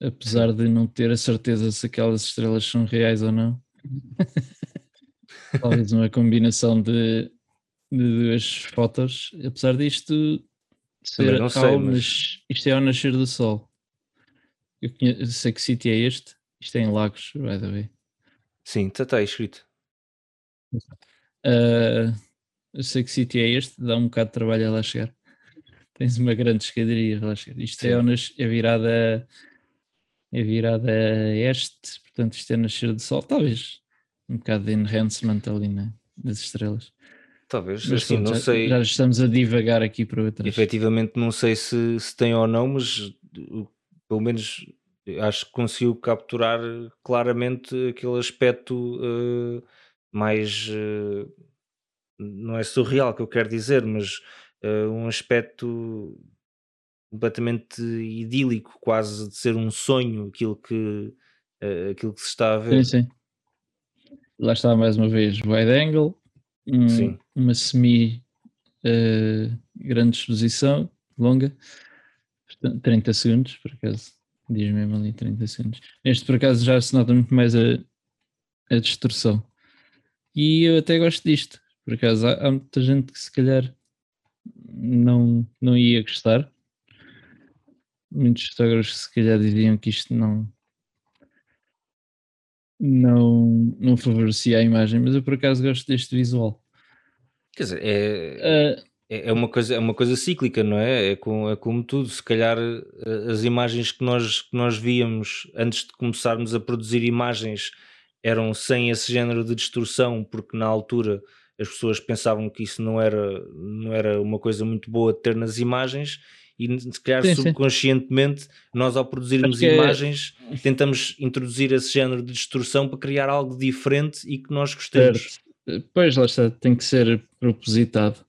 Apesar de não ter a certeza se aquelas estrelas são reais ou não. *laughs* Talvez uma combinação de, duas fotos. Apesar disto ser ao, sei, mas... isto é ao nascer do sol. Eu, conheço, eu sei que sítio é este. Isto é em Lagos, by the way. Sim, está tá escrito. Uh, eu sei que sítio é este, dá um bocado de trabalho a lá chegar. tens uma grande escadaria, relaxa. Isto é, Sim. ao nas- é virada é virada a este, portanto isto é nascer do sol, talvez um bocado de enhancement ali na, nas estrelas. Talvez, Mas assim, pronto, não já, sei. já estamos a divagar aqui para outras. Efetivamente, não sei se, se tem ou não, mas pelo menos acho que conseguiu capturar claramente aquele aspecto uh, mais. uh, não é surreal que eu quero dizer, mas uh, um aspecto completamente idílico, quase de ser um sonho, aquilo que, aquilo que se está a ver. Sim, sim. Lá está mais uma vez wide angle, um- Sim. uma semi eh, grande exposição, longa, portanto, 30 segundos, por acaso, diz mesmo ali 30 segundos. Este por acaso já se nota muito mais a, a distorção. E eu até gosto disto, por acaso há, há muita gente que se calhar não, não ia gostar. Muitos fotógrafos se calhar diziam que isto não, não, não favorecia a imagem, mas eu por acaso gosto deste visual. Quer dizer, é, É é uma coisa, é uma coisa cíclica, não é? É, com, é como tudo. Se calhar eh, as imagens que nós, que nós víamos antes de começarmos a produzir imagens eram sem esse género de distorção, porque na altura as pessoas pensavam que isso não era, não era uma coisa muito boa de ter nas imagens, e se calhar Sim, sim. subconscientemente nós ao produzirmos Acho que é- imagens tentamos introduzir esse género de distorção para criar algo diferente e que nós gostemos. Pois lá está, tem que ser propositado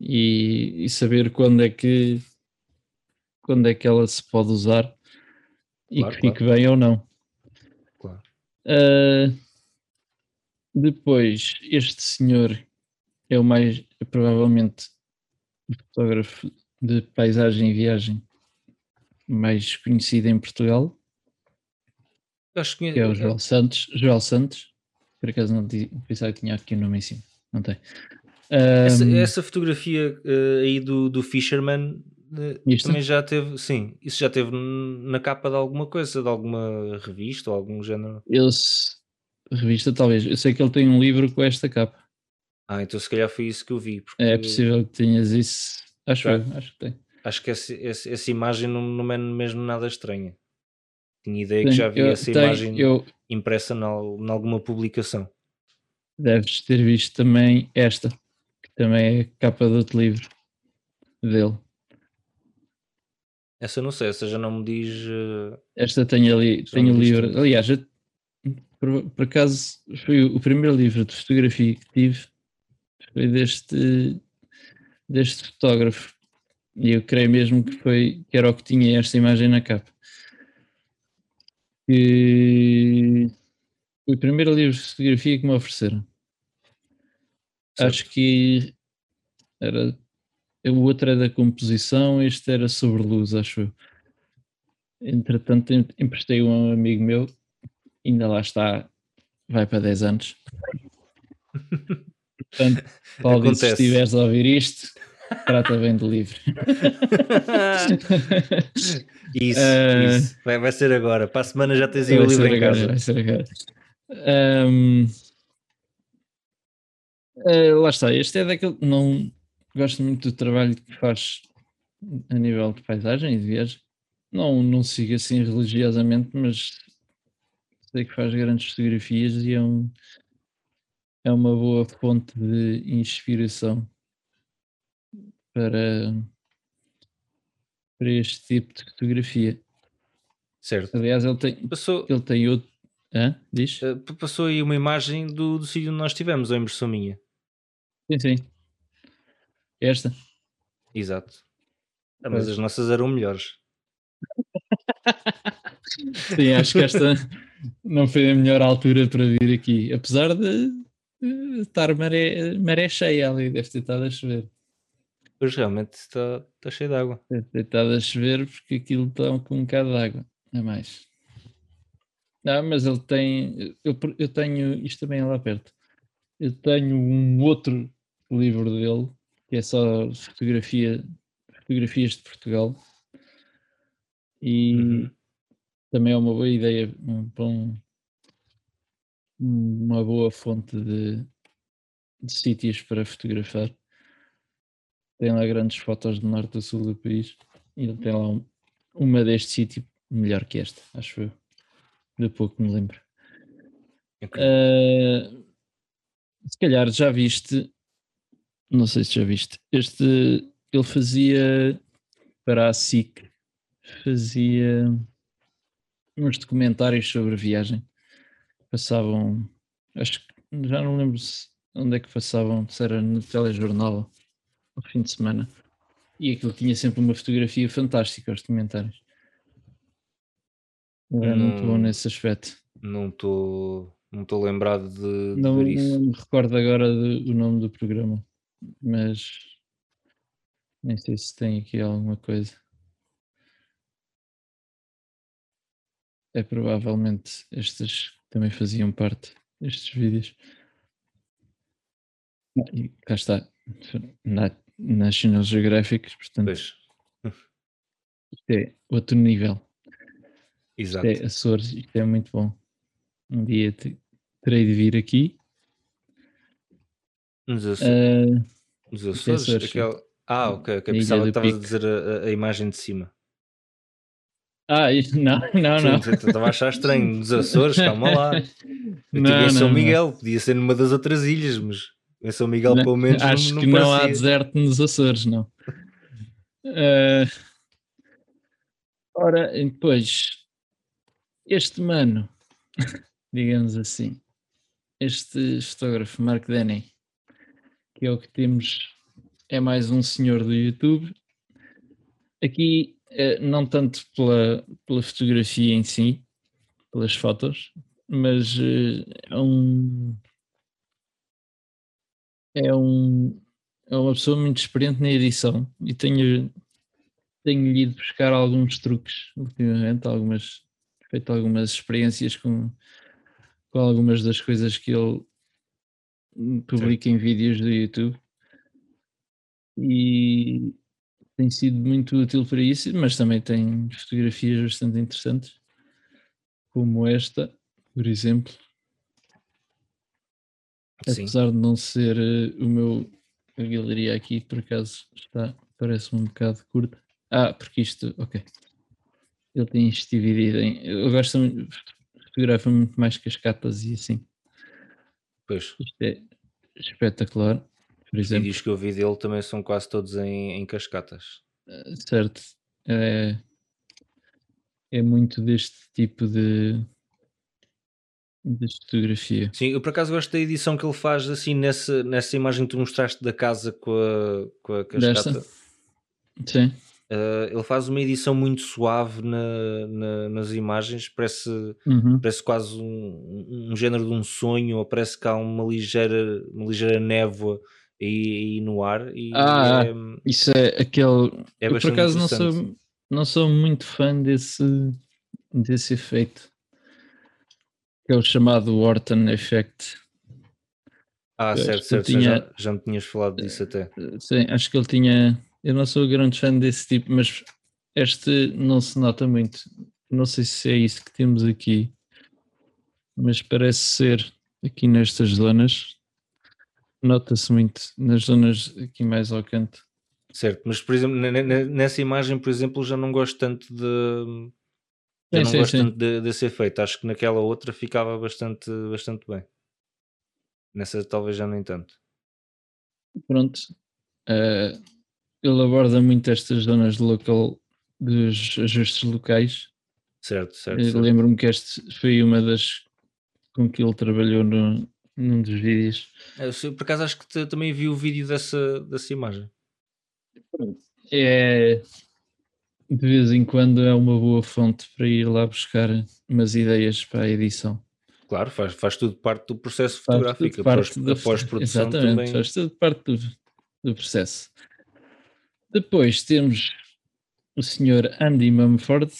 e, e saber quando é que quando é que ela se pode usar e Claro, que fique bem ou não. Claro. Ah, depois, este senhor é o mais provavelmente o fotógrafo de paisagem e viagem mais conhecido em Portugal, Acho que que é o Joel Santos. Joel Santos, por acaso não pensava que tinha aqui o nome em cima, não tem. Essa, Ahm, essa fotografia eh, aí do, do Fisherman eh, também já teve, sim, isso já teve na capa de alguma coisa, de alguma revista ou algum género. Eu revista, talvez. Eu sei que ele tem um livro com esta capa. Ah, então se calhar foi isso que eu vi, porque É possível que tenhas isso. Acho eu, acho que tem. acho que essa, essa, essa imagem não, não é mesmo nada estranha. Tinha ideia que já vi Eu- essa imagem eu impressa em alguma publicação. deves ter visto também esta, que também é capa de outro livro dele. Essa não sei, essa já não me diz. eh, Esta tem ali, Já tem o livro. tanto. Aliás, eu- por, por acaso foi o primeiro livro de fotografia que tive foi deste, deste fotógrafo. E eu creio mesmo que foi que era o que tinha esta imagem na capa. Que foi o primeiro livro de fotografia que me ofereceram. Certo. Acho que era o outro é da composição, este era sobre luz, acho eu. Entretanto, em- emprestei a um amigo meu, ainda lá está, vai para 10 anos. *laughs* Portanto, Cláudio, se estiveres a ouvir isto, trata bem do livro. *laughs* isso, Eh, isso. Vai, vai ser agora. Para a semana já tens aí o livro em agora, casa. vai ser agora. Ahm, eh, lá está, este é daquele. Não gosto muito do trabalho que faz a nível de paisagem e de viagem. Não, não sigo assim religiosamente, mas sei que faz grandes fotografias e é, um, é uma boa fonte de inspiração para, para este tipo de fotografia. Certo. Aliás, ele tem, Passou, ele tem outro. Hã? Diz? eh, passou aí uma imagem do, do sítio onde nós estivemos, ou impressão minha. Sim, sim. Esta? Exato. Ah, mas Pois. as nossas eram melhores. *laughs* Sim, acho que esta não foi a melhor altura para vir aqui. Apesar de eh, estar maré, maré cheia ali, deve ter estado a chover. Pois realmente está, está cheio de água. Ter estado a chover porque aquilo está com um bocado de água, a mais. Não, mas ele tem. Eu, eu tenho. Isto também é lá perto. Eu tenho um outro livro dele que é só fotografia, fotografias de Portugal. E Uhum. também é uma boa ideia para um- uma boa fonte de, de sítios para fotografar. Tem lá grandes fotos do norte do sul do país e tem lá um- uma deste sítio melhor que esta, acho eu. De pouco me lembro. Incrível. Uh, se calhar já viste, não sei se já viste, este ele fazia para a SIC, fazia uns documentários sobre viagem. Passavam, acho que já não lembro se, onde é que passavam, se era no telejornal ao fim de semana. E aquilo tinha sempre uma fotografia fantástica, os documentários. Era muito bom Não- nesse aspecto. Não estou não estou lembrado de, de Não, ver isso. não me recordo agora do, nome do programa, mas nem sei se tem aqui alguma coisa. É provavelmente estes que também faziam parte destes vídeos. E cá está. Na- National Geographic, portanto, Pois, isto é outro nível. Isto exato. é Açores, isto é muito bom. Um dia te- terei de vir aqui. Nos Açores, Ah, nos isto é Açores, Açores, aquela- Ah, ok, ok. Pensava que estavas a dizer a, a- imagem de cima. Ah, isto- não, não, não. estava a achar estranho. Nos Açores, calma lá. *laughs* Eu Não, São não, não. Miguel, podia ser numa das outras ilhas, mas em São Miguel, Não, pelo menos, não- Acho não, que não há deserto nos Açores, não. Ah, ora, depois, este mano, *laughs* digamos assim, este fotógrafo, Mark Denny, que é o que temos, é mais um senhor do YouTube. Aqui, eh, não tanto pela, pela fotografia em si, pelas fotos, mas eh, é um. É um. É uma pessoa muito experiente na edição e tenho, tenho ido buscar alguns truques ultimamente, algumas, feito algumas experiências com, com algumas das coisas que ele publica em vídeos do YouTube e tem sido muito útil para isso, mas também tem fotografias bastante interessantes, como esta, por exemplo. Sim, Apesar de não ser eh, o meu a galeria aqui, por acaso está, parece um bocado curta. Ah, porque isto, ok. Ele tem isto dividido em. Eu gosto muito, fotografa muito mais cascatas e assim. pois. Isto é espetacular. Por Os exemplo, vídeos que eu vi dele também são quase todos em, em cascatas. eh, certo. É, é muito deste tipo de, de fotografia. Sim, eu por acaso gosto da edição que ele faz assim nessa, nessa imagem que tu mostraste da casa com a, com a cascata. Desta? Sim. Uh, ele faz uma edição muito suave na- na- nas imagens, parece, Uhum. parece quase um, um género de um sonho, ou parece que há uma ligeira, uma ligeira névoa aí, aí no ar e Ah, é, Isso é aquele. é eu por acaso não sou, não sou muito fã desse, desse efeito. Que é o chamado Wharton Effect. Ah, certo, certo, já- tinha- já, já me tinhas falado disso até. Eh, Sim, acho que ele tinha. Eu não sou grande fã desse tipo, mas este não se nota muito. Não sei se é isso que temos aqui, mas parece ser aqui nestas zonas. Nota-se muito nas zonas aqui mais ao canto. Certo, mas por exemplo, ne- ne- nessa imagem, por exemplo, já não gosto tanto de. Sim, não sim, gosto tanto de- desse efeito. Acho que naquela outra ficava bastante, bastante bem. Nessa talvez já nem tanto. Pronto. eh, ele aborda muito estas zonas de local dos ajustes locais. Certo, certo. Eu certo. Lembro-me que este foi uma das com que ele trabalhou no, num dos vídeos. Eu por acaso acho que te- também vi o vídeo dessa, dessa imagem. É de vez em quando é uma boa fonte para ir lá buscar umas ideias para a edição. Claro, faz, faz tudo parte do processo Faz fotográfico. parte da a pós-produção Exatamente, também. faz tudo parte do, do processo. Depois temos o senhor Andy Mumford,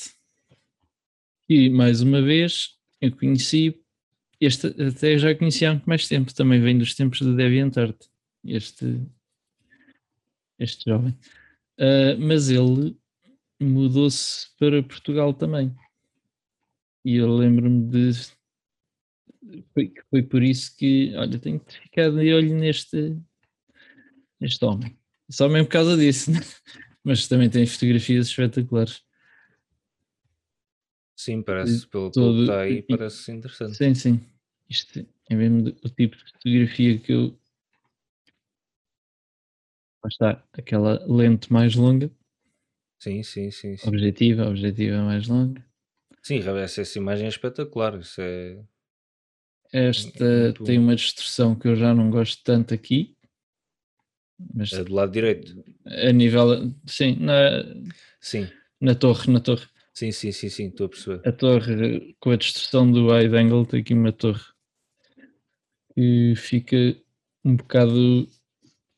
que mais uma vez eu conheci, este até já conheci há muito mais tempo, também vem dos tempos do DeviantArt, este, este jovem. Ah, mas ele mudou-se para Portugal também. E eu lembro-me de foi, foi por isso que, olha, tenho que ficar de olho neste, neste homem. Só mesmo por causa disso. Mas também tem fotografias espetaculares. Sim, parece, pelo, pelo que está aí, parece interessante. Sim, sim. Isto é mesmo o tipo de fotografia que eu. Lá está, aquela lente mais longa. Sim, sim, sim. sim. Objetiva, objetiva mais longa. Sim, essa, essa imagem é espetacular. Isso é. Esta é tem uma distorção que eu já não gosto tanto aqui. Mas é do lado direito. A nível. Sim, na, sim. na torre, na torre. Sim, sim, sim, sim, estou a perceber. A torre com a distorção do wide angle tem aqui uma torre que fica um bocado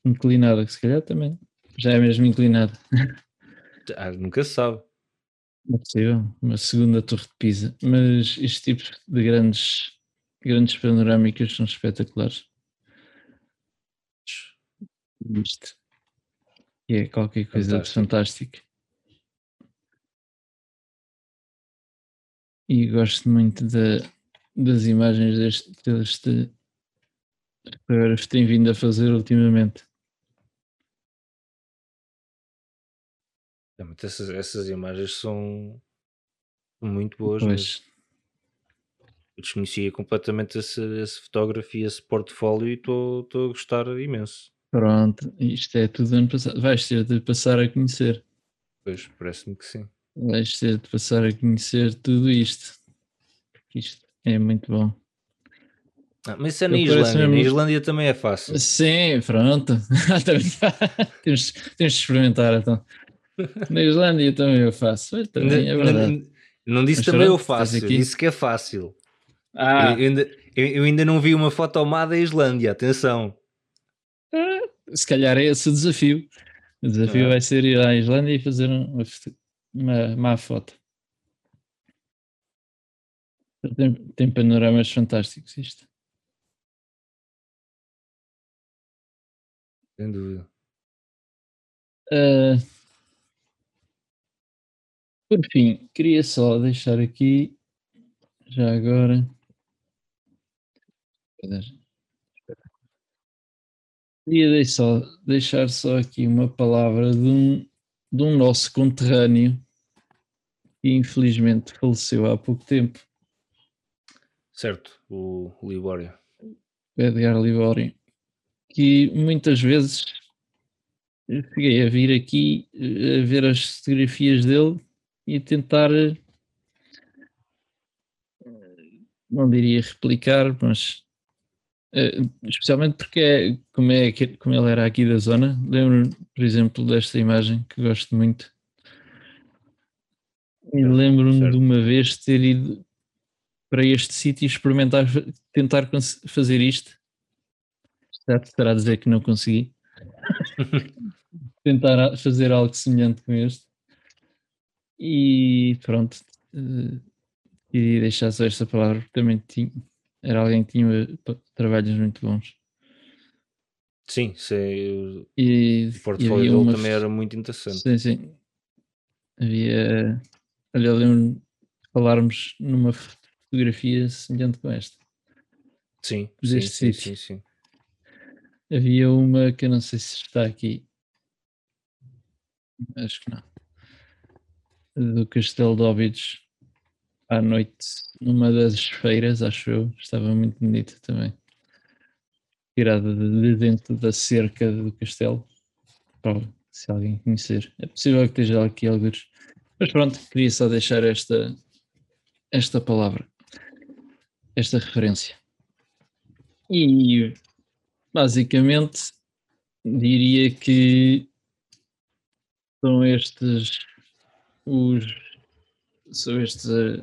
inclinada, que se calhar também já é mesmo inclinada. *laughs* Ah, nunca se sabe. Não é possível, uma segunda torre de Pisa. Mas este tipo de grandes, grandes panorâmicas são espetaculares. Isto. E é qualquer coisa fantástico. de fantástico. E gosto muito de, das imagens deste, deste fotógrafo tem vindo a fazer ultimamente. Essas, essas imagens são muito boas. Pois. Eu desconhecia completamente esse, esse fotógrafo e esse portfólio e estou a gostar imenso. Pronto, isto é tudo ano passado. Vais ter de passar a conhecer. Pois, parece-me que sim. Vais ter de passar a conhecer tudo isto. Isto é muito bom. Ah, mas isso é na Islândia. Na Islândia também é fácil. Sim, pronto. *laughs* temos, temos de experimentar então. Na Islândia também eu faço. Também é verdade. Não, não disse Mas também eu faço, disse que é fácil. Ah. Eu, eu, ainda, eu, eu, ainda não vi uma foto tomada da Islândia, atenção. Ah, se calhar é esse o desafio. O desafio ah. vai ser ir à Islândia e fazer uma, uma, uma foto. Tem, tem panoramas fantásticos isto. Sem dúvida. Uh, por fim, queria só deixar aqui, já agora. Queria deixar, deixar só aqui uma palavra de um, de um nosso conterrâneo que infelizmente faleceu há pouco tempo. Certo, o Libório. Edgar Libório. Que muitas vezes cheguei a vir aqui a ver as fotografias dele e tentar, eh, não diria replicar, mas eh, especialmente porque é, como, é, como ele era aqui da zona, lembro por exemplo, desta imagem que gosto muito. E lembro-me de uma vez ter ido para este sítio e experimentar, tentar fazer isto. Já te estará a dizer que não consegui. *laughs* tentar fazer algo semelhante com este. E pronto, uh, queria deixar só esta palavra, porque também tinha, era alguém que tinha eh, trabalhos muito bons. Sim, sei, e, o portfólio dele também era muito interessante. Sim, sim. Havia. Olha, lembro de falarmos numa fotografia semelhante com esta. Sim, sim, sim, sim, sim. Havia uma que eu não sei se está aqui. Acho que não do Castelo de Óbidos à noite numa das feiras, acho eu. Estava muito bonito também. Tirada de dentro da cerca do castelo. se alguém conhecer. É possível que esteja aqui alguns. Mas pronto, queria só deixar esta, esta palavra, esta referência. E basicamente diria que são estes os, são estes, uh,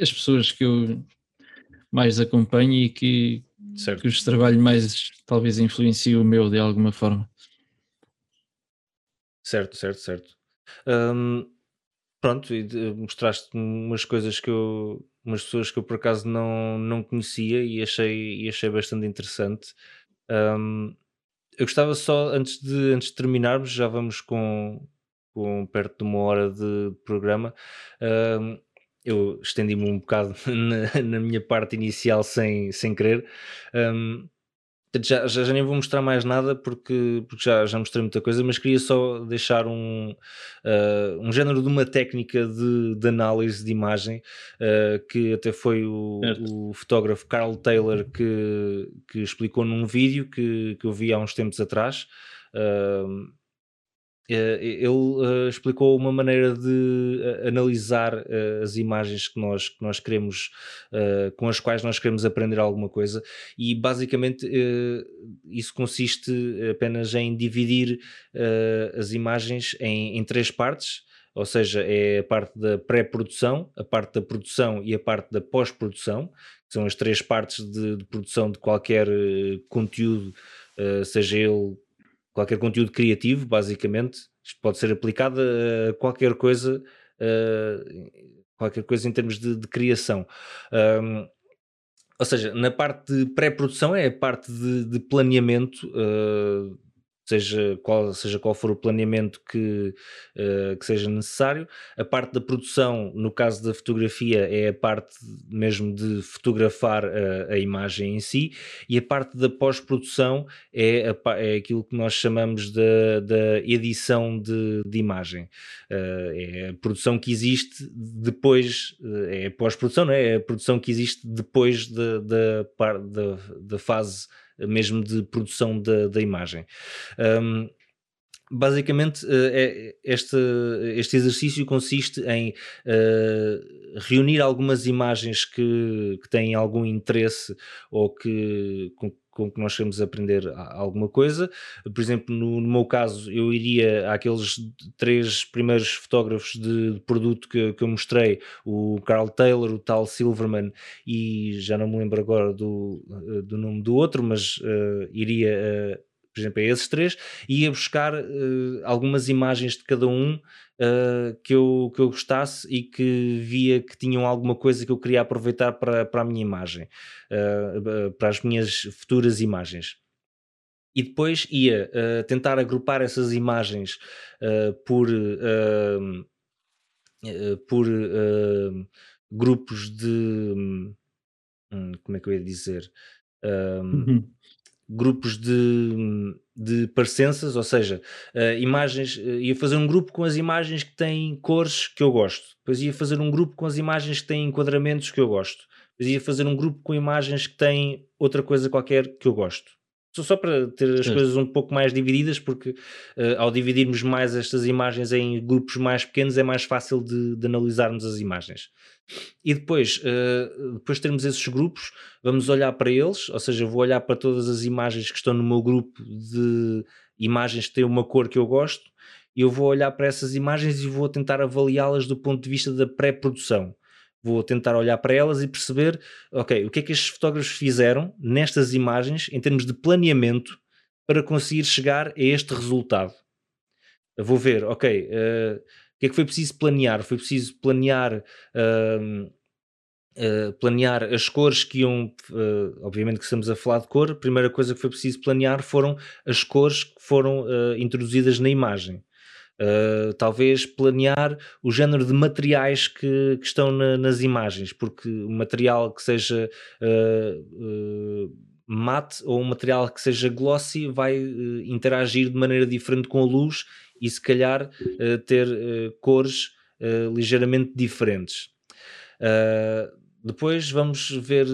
as pessoas que eu mais acompanho e que, certo. que os trabalho mais talvez influenciam o meu de alguma forma. Certo, certo, certo. Um, pronto, e mostraste umas coisas que eu, umas pessoas que eu por acaso não, não conhecia e achei, e achei bastante interessante. Um, eu gostava só, antes de, antes de terminarmos, já vamos com, com perto de uma hora de programa. Uh, eu estendi-me um bocado *laughs* na, na, minha parte inicial sem, sem querer. Um, já, já, já, nem vou mostrar mais nada porque, porque já, já mostrei muita coisa, mas queria só deixar um, uh, um género de uma técnica de, de análise de imagem uh, que até foi o, o, fotógrafo Carl Taylor que, que explicou num vídeo que, que eu vi há uns tempos atrás. Uh, ele uh, explicou uma maneira de uh, analisar uh, as imagens que nós, que nós queremos, com as quais nós queremos aprender alguma coisa, e basicamente isso consiste apenas em dividir as imagens em, em três partes. Ou seja, é a parte da pré-produção, a parte da produção e a parte da pós-produção, que são as três partes de, de produção de qualquer conteúdo, seja ele qualquer conteúdo criativo, basicamente, isto pode ser aplicado a qualquer coisa, qualquer coisa em termos de, de criação. Um, ou seja, na parte de pré-produção é a parte de, de planeamento, uh, seja qual, seja qual for o planeamento que, uh, que seja necessário. A parte da produção, no caso da fotografia, é a parte mesmo de fotografar a, a imagem em si, e a parte da pós-produção é, é aquilo que nós chamamos da, da edição de, de imagem. Uh, é a produção que existe depois, é a pós-produção, não é? é a produção que existe depois da, da, da fase mesmo de produção da, da imagem. Um, basicamente eh, é, este, este exercício consiste em uh, reunir algumas imagens que, que têm algum interesse ou que com, que nós queremos aprender alguma coisa. Por exemplo, no, no, meu caso, eu iria àqueles três primeiros fotógrafos de, de produto que, que, eu mostrei: o Carl Taylor, o Tal Silverman e já não me lembro agora do, do nome do outro, mas uh, iria. Uh, por exemplo, a esses três, e ia buscar uh, algumas imagens de cada um uh, que, eu, que eu gostasse e que via que tinham alguma coisa que eu queria aproveitar para, para a minha imagem, uh, para as minhas futuras imagens. E depois ia tentar agrupar essas imagens por, por grupos de. Hum, como é que eu ia dizer? Uhum grupos de, de parecenças, ou seja, uh, imagens, uh, ia fazer um grupo com as imagens que têm cores que eu gosto, depois ia fazer um grupo com as imagens que têm enquadramentos que eu gosto, depois ia fazer um grupo com imagens que têm outra coisa qualquer que eu gosto. Só, só para ter as coisas um pouco mais divididas, porque uh, ao dividirmos mais estas imagens em grupos mais pequenos é mais fácil de, de analisarmos as imagens. E depois, uh, depois termos esses grupos, vamos olhar para eles, ou seja, vou olhar para todas as imagens que estão no meu grupo de imagens que têm uma cor que eu gosto, e eu vou olhar para essas imagens e vou tentar avaliá-las do ponto de vista da pré-produção vou tentar olhar para elas e perceber, ok, o que é que estes fotógrafos fizeram nestas imagens em termos de planeamento para conseguir chegar a este resultado. Eu vou ver, ok, uh, o que é que foi preciso planear? Foi preciso planear. Uh, Uh, planear as cores que iam, uh, obviamente que estamos a falar de cor, a primeira coisa que foi preciso planear foram as cores que foram introduzidas na imagem. Uh, talvez planear o género de materiais que, que estão na, nas imagens, porque o material que seja uh, uh, mate ou um material que seja glossy vai interagir de maneira diferente com a luz e se calhar ter cores ligeiramente diferentes. Depois vamos ver,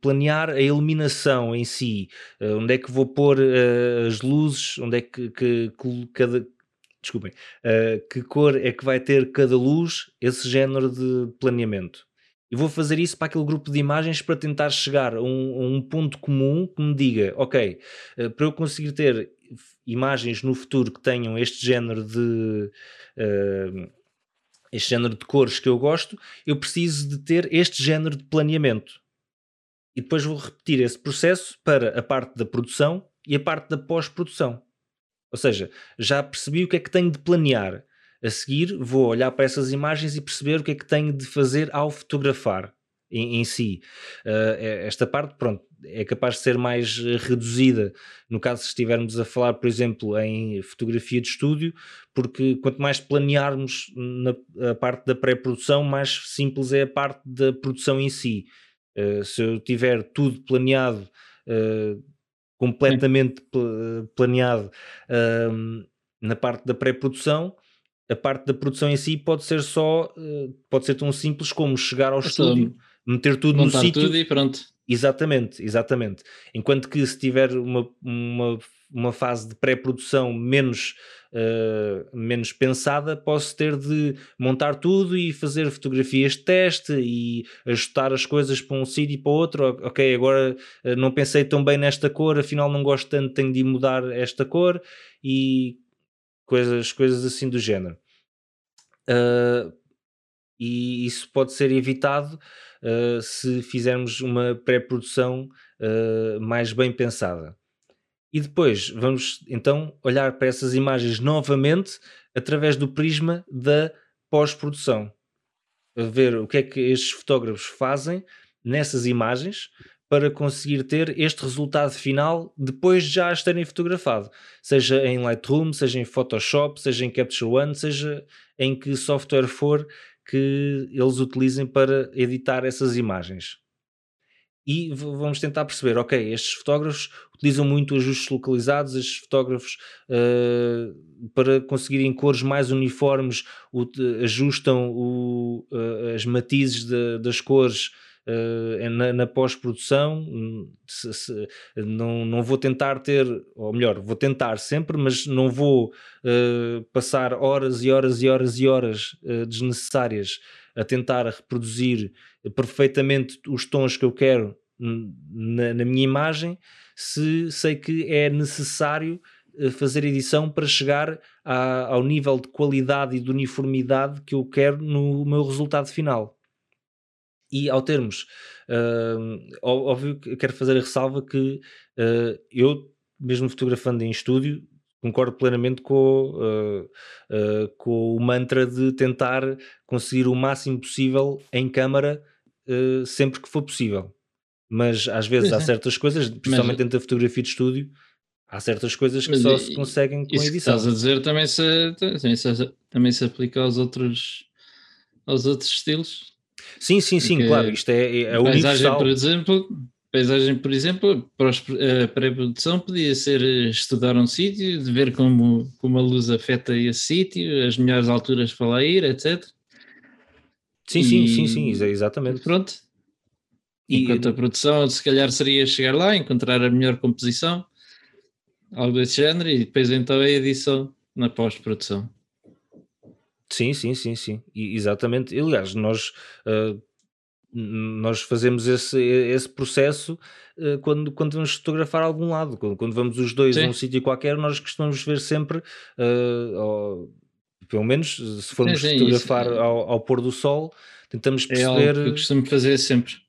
planear a iluminação em si, uh, onde é que vou pôr uh, as luzes, onde é que, que, que cada, desculpem, uh, que cor é que vai ter cada luz, esse género de planeamento. E vou fazer isso para aquele grupo de imagens para tentar chegar a um, a um ponto comum que me diga, ok, uh, para eu conseguir ter imagens no futuro que tenham este género de uh, este género de cores que eu gosto, eu preciso de ter este género de planeamento. E depois vou repetir esse processo para a parte da produção e a parte da pós-produção. Ou seja, já percebi o que é que tenho de planear. A seguir, vou olhar para essas imagens e perceber o que é que tenho de fazer ao fotografar em, em si. Uh, esta parte, pronto, é capaz de ser mais reduzida no caso se estivermos a falar, por exemplo, em fotografia de estúdio, porque quanto mais planearmos na parte da pré-produção, mais simples é a parte da produção em si. Uh, se eu tiver tudo planeado uh, completamente pl- planeado ahm, na parte da pré-produção, a parte da produção em si pode ser só, eh, pode ser tão simples como chegar ao estúdio, meter tudo no Montar sítio tudo e pronto. Exatamente, exatamente. Enquanto que se tiver uma, uma, uma fase de pré-produção menos, eh, menos pensada, posso ter de montar tudo e fazer fotografias de teste e ajustar as coisas para um sítio e para o outro. Ok, agora eh, não pensei tão bem nesta cor, afinal não gosto tanto, tenho de mudar esta cor e coisas, coisas assim do género. Ah, e isso pode ser evitado uh, se fizermos uma pré-produção uh, mais bem pensada. E depois vamos então olhar para essas imagens novamente através do prisma da pós-produção. Ver o que é que estes fotógrafos fazem nessas imagens para conseguir ter este resultado final depois de já as terem fotografado. Seja em Lightroom, seja em Photoshop, seja em Capture One, seja em que software for que eles utilizem para editar essas imagens. E vamos tentar perceber, ok, estes fotógrafos utilizam muito ajustes localizados, estes fotógrafos uh, para conseguirem cores mais uniformes ajustam o, uh, as matizes de- das cores uh, na, na pós-produção. Não, não vou tentar ter, ou melhor, vou tentar sempre, mas não vou uh, passar horas e horas e horas e horas uh, desnecessárias a tentar reproduzir perfeitamente os tons que eu quero na, na minha imagem, se sei que é necessário eh, fazer edição para chegar a- ao nível de qualidade e de uniformidade que eu quero no meu resultado final. E ao termos, ó- óbvio que quero fazer a ressalva que eh, eu, mesmo fotografando em estúdio, concordo plenamente com, uh, uh, com o mantra de tentar conseguir o máximo possível em câmara uh, sempre que for possível. Mas às vezes há é. certas coisas, principalmente dentro da fotografia de estúdio, há certas coisas que Mas só i- se conseguem com Isso edição. estás a dizer também se, também se, também se aplica aos outros, aos outros estilos. Sim, sim, sim, Porque claro, isto é, é paisagem, universal. por exemplo, paisagem, por exemplo, para a pré-produção podia ser eh, estudar um sítio, de ver como, como a luz afeta esse sítio, as melhores alturas para lá ir, etc. Sim, sim, sim, E- sim, exa- exatamente. Pronto. E- Enquanto a produção, se calhar seria chegar lá, encontrar a melhor composição, algo desse género, e depois então a edição na pós-produção. Sim, sim, sim, sim, e- exatamente. Aliás, nós, n- nós fazemos esse, esse processo ah, quando, quando vamos fotografar algum lado, quando, quando vamos os dois a Sim. um sítio qualquer, nós costumamos ver sempre, ao- pelo menos se formos sim, isso fotografar é- ao, ao pôr do sol, tentamos É algo perceber. que eu costumo fazer sempre.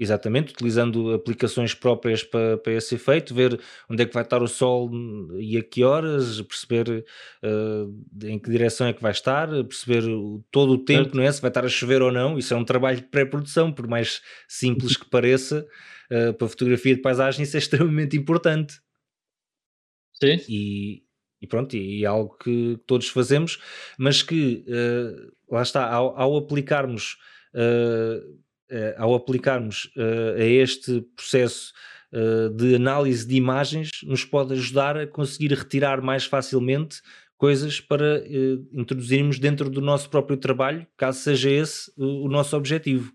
Exatamente, utilizando aplicações próprias para, para esse efeito, ver onde é que vai estar o sol e a que horas, perceber eh, em que direção é que vai estar, perceber o- todo o tempo, Certo. não é? Se vai estar a chover ou não. Isso é um trabalho de pré-produção, por mais simples que pareça, eh, para fotografia de paisagem, isso é extremamente importante. Sim, E, e pronto, e, e é algo que todos fazemos, mas que eh, lá está, ao, ao aplicarmos eh, ao aplicarmos eh, a este processo eh, de análise de imagens, nos pode ajudar a conseguir retirar mais facilmente coisas para eh, introduzirmos dentro do nosso próprio trabalho, caso seja esse o nosso objetivo.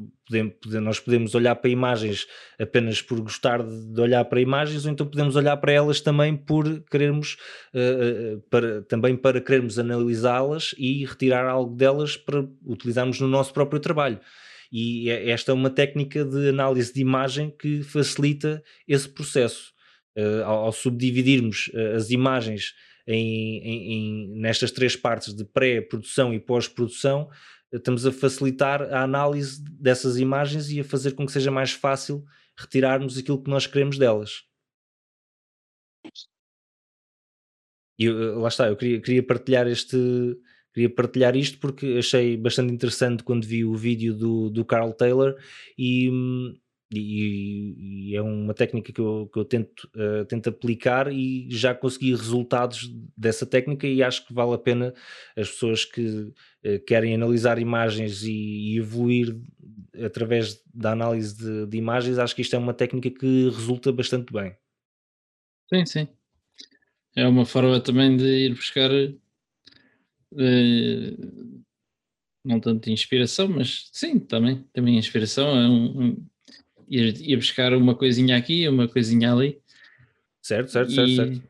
Eh, podem- pode- nós podemos olhar para imagens apenas por gostar de, olhar para imagens, ou então podemos olhar para elas também por querermos, eh, para, também para querermos analisá-las e retirar algo delas para utilizarmos no nosso próprio trabalho. E é- esta é uma técnica de análise de imagem que facilita esse processo. Eh, ao, subdividirmos as imagens em, em- em- nestas três partes de pré-produção e pós-produção, estamos a facilitar a análise dessas imagens e a fazer com que seja mais fácil retirarmos aquilo que nós queremos delas. E eu, lá está, eu queria, queria partilhar este queria partilhar isto porque achei bastante interessante quando vi o vídeo do, do Carl Taylor e, hum, e, e, é uma técnica que eu, que eu tento, uh, tento aplicar e já consegui resultados dessa técnica e acho que vale a pena as pessoas que uh, querem analisar imagens e, e, evoluir através da análise de, de, imagens, acho que isto é uma técnica que resulta bastante bem. Sim, sim. É uma forma também de ir buscar uh, não tanto inspiração, mas sim, também, também inspiração é um, um ia, buscar uma coisinha aqui, uma coisinha ali. Certo, certo, certo, certo.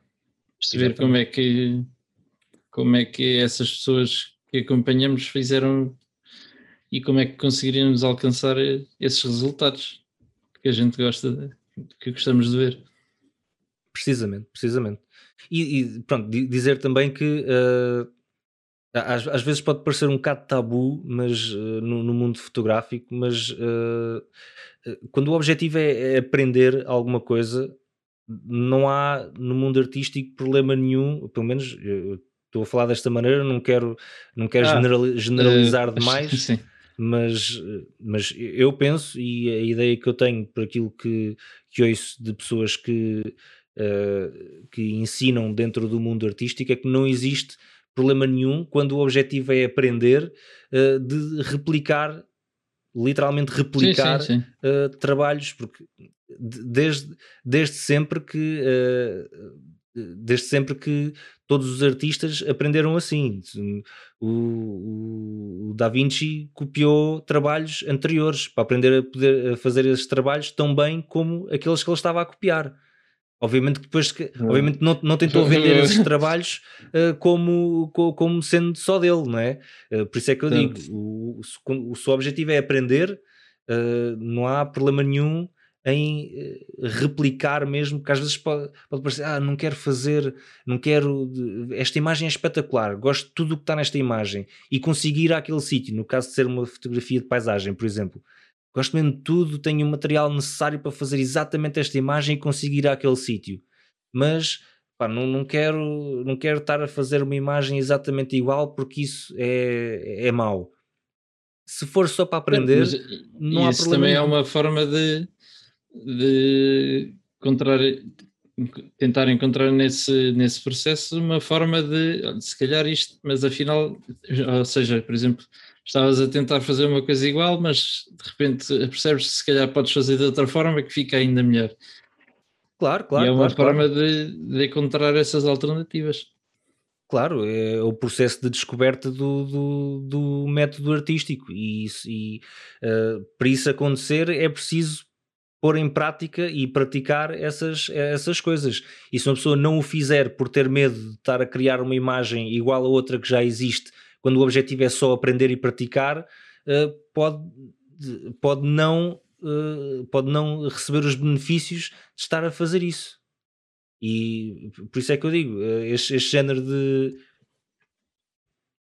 Perceber como é que como é que essas pessoas que acompanhamos fizeram e como é que conseguiríamos alcançar esses resultados que a gente gosta de, que gostamos de ver. Precisamente, precisamente. E, e pronto, dizer também que uh, às, às, vezes pode parecer um bocado tabu mas, uh, no, no, mundo fotográfico, mas uh, quando o objetivo é, é, aprender alguma coisa, não há no mundo artístico problema nenhum, pelo menos estou a falar desta maneira, não quero, não quero ah, generalizar *laughs* uh, demais, sim. Mas, mas eu penso, e a ideia que eu tenho por aquilo que, que ouço de pessoas que, que ensinam dentro do mundo artístico, é que não existe problema nenhum quando o objetivo é aprender uh, de replicar literalmente replicar sim, sim, sim. Uh, trabalhos, porque desde, desde sempre que uh, desde sempre que todos os artistas aprenderam assim. O, o, Da Vinci copiou trabalhos anteriores para aprender a poder a fazer esses trabalhos tão bem como aqueles que ele estava a copiar. Obviamente que depois uhum. obviamente não, não tentou vender esses trabalhos uh, como, como sendo só dele, não é? Uh, por isso é que eu digo, o, o, o seu objetivo é aprender, uh, não há problema nenhum em replicar mesmo, porque às vezes pode, pode parecer, ah, não quero fazer, não quero, esta imagem é espetacular, gosto de tudo o que está nesta imagem e conseguir ir àquele sítio, no caso de ser uma fotografia de paisagem, por exemplo, gosto mesmo de tudo, tenho o material necessário para fazer exatamente esta imagem e conseguir ir àquele sítio. Mas pá, não, não, quero, não quero estar a fazer uma imagem exatamente igual porque isso é, é mau. Se for só para aprender, Mas, não há isso problema. também é uma forma de, de encontrar, tentar encontrar nesse, nesse processo uma forma de se calhar isto, mas afinal, ou seja, por exemplo, estavas a tentar fazer uma coisa igual, mas de repente percebes que se calhar podes fazer de outra forma que fica ainda melhor. Claro, claro. E é uma claro, forma claro. De, de, encontrar essas alternativas. Claro, é o processo de descoberta do, do, do método artístico e, e uh, para isso acontecer é preciso pôr em prática e praticar essas, essas coisas. E se uma pessoa não o fizer por ter medo de estar a criar uma imagem igual a outra que já existe quando o objetivo é só aprender e praticar, uh, pode, pode, não, uh, pode não receber os benefícios de estar a fazer isso. E por isso é que eu digo, uh, este, este género de.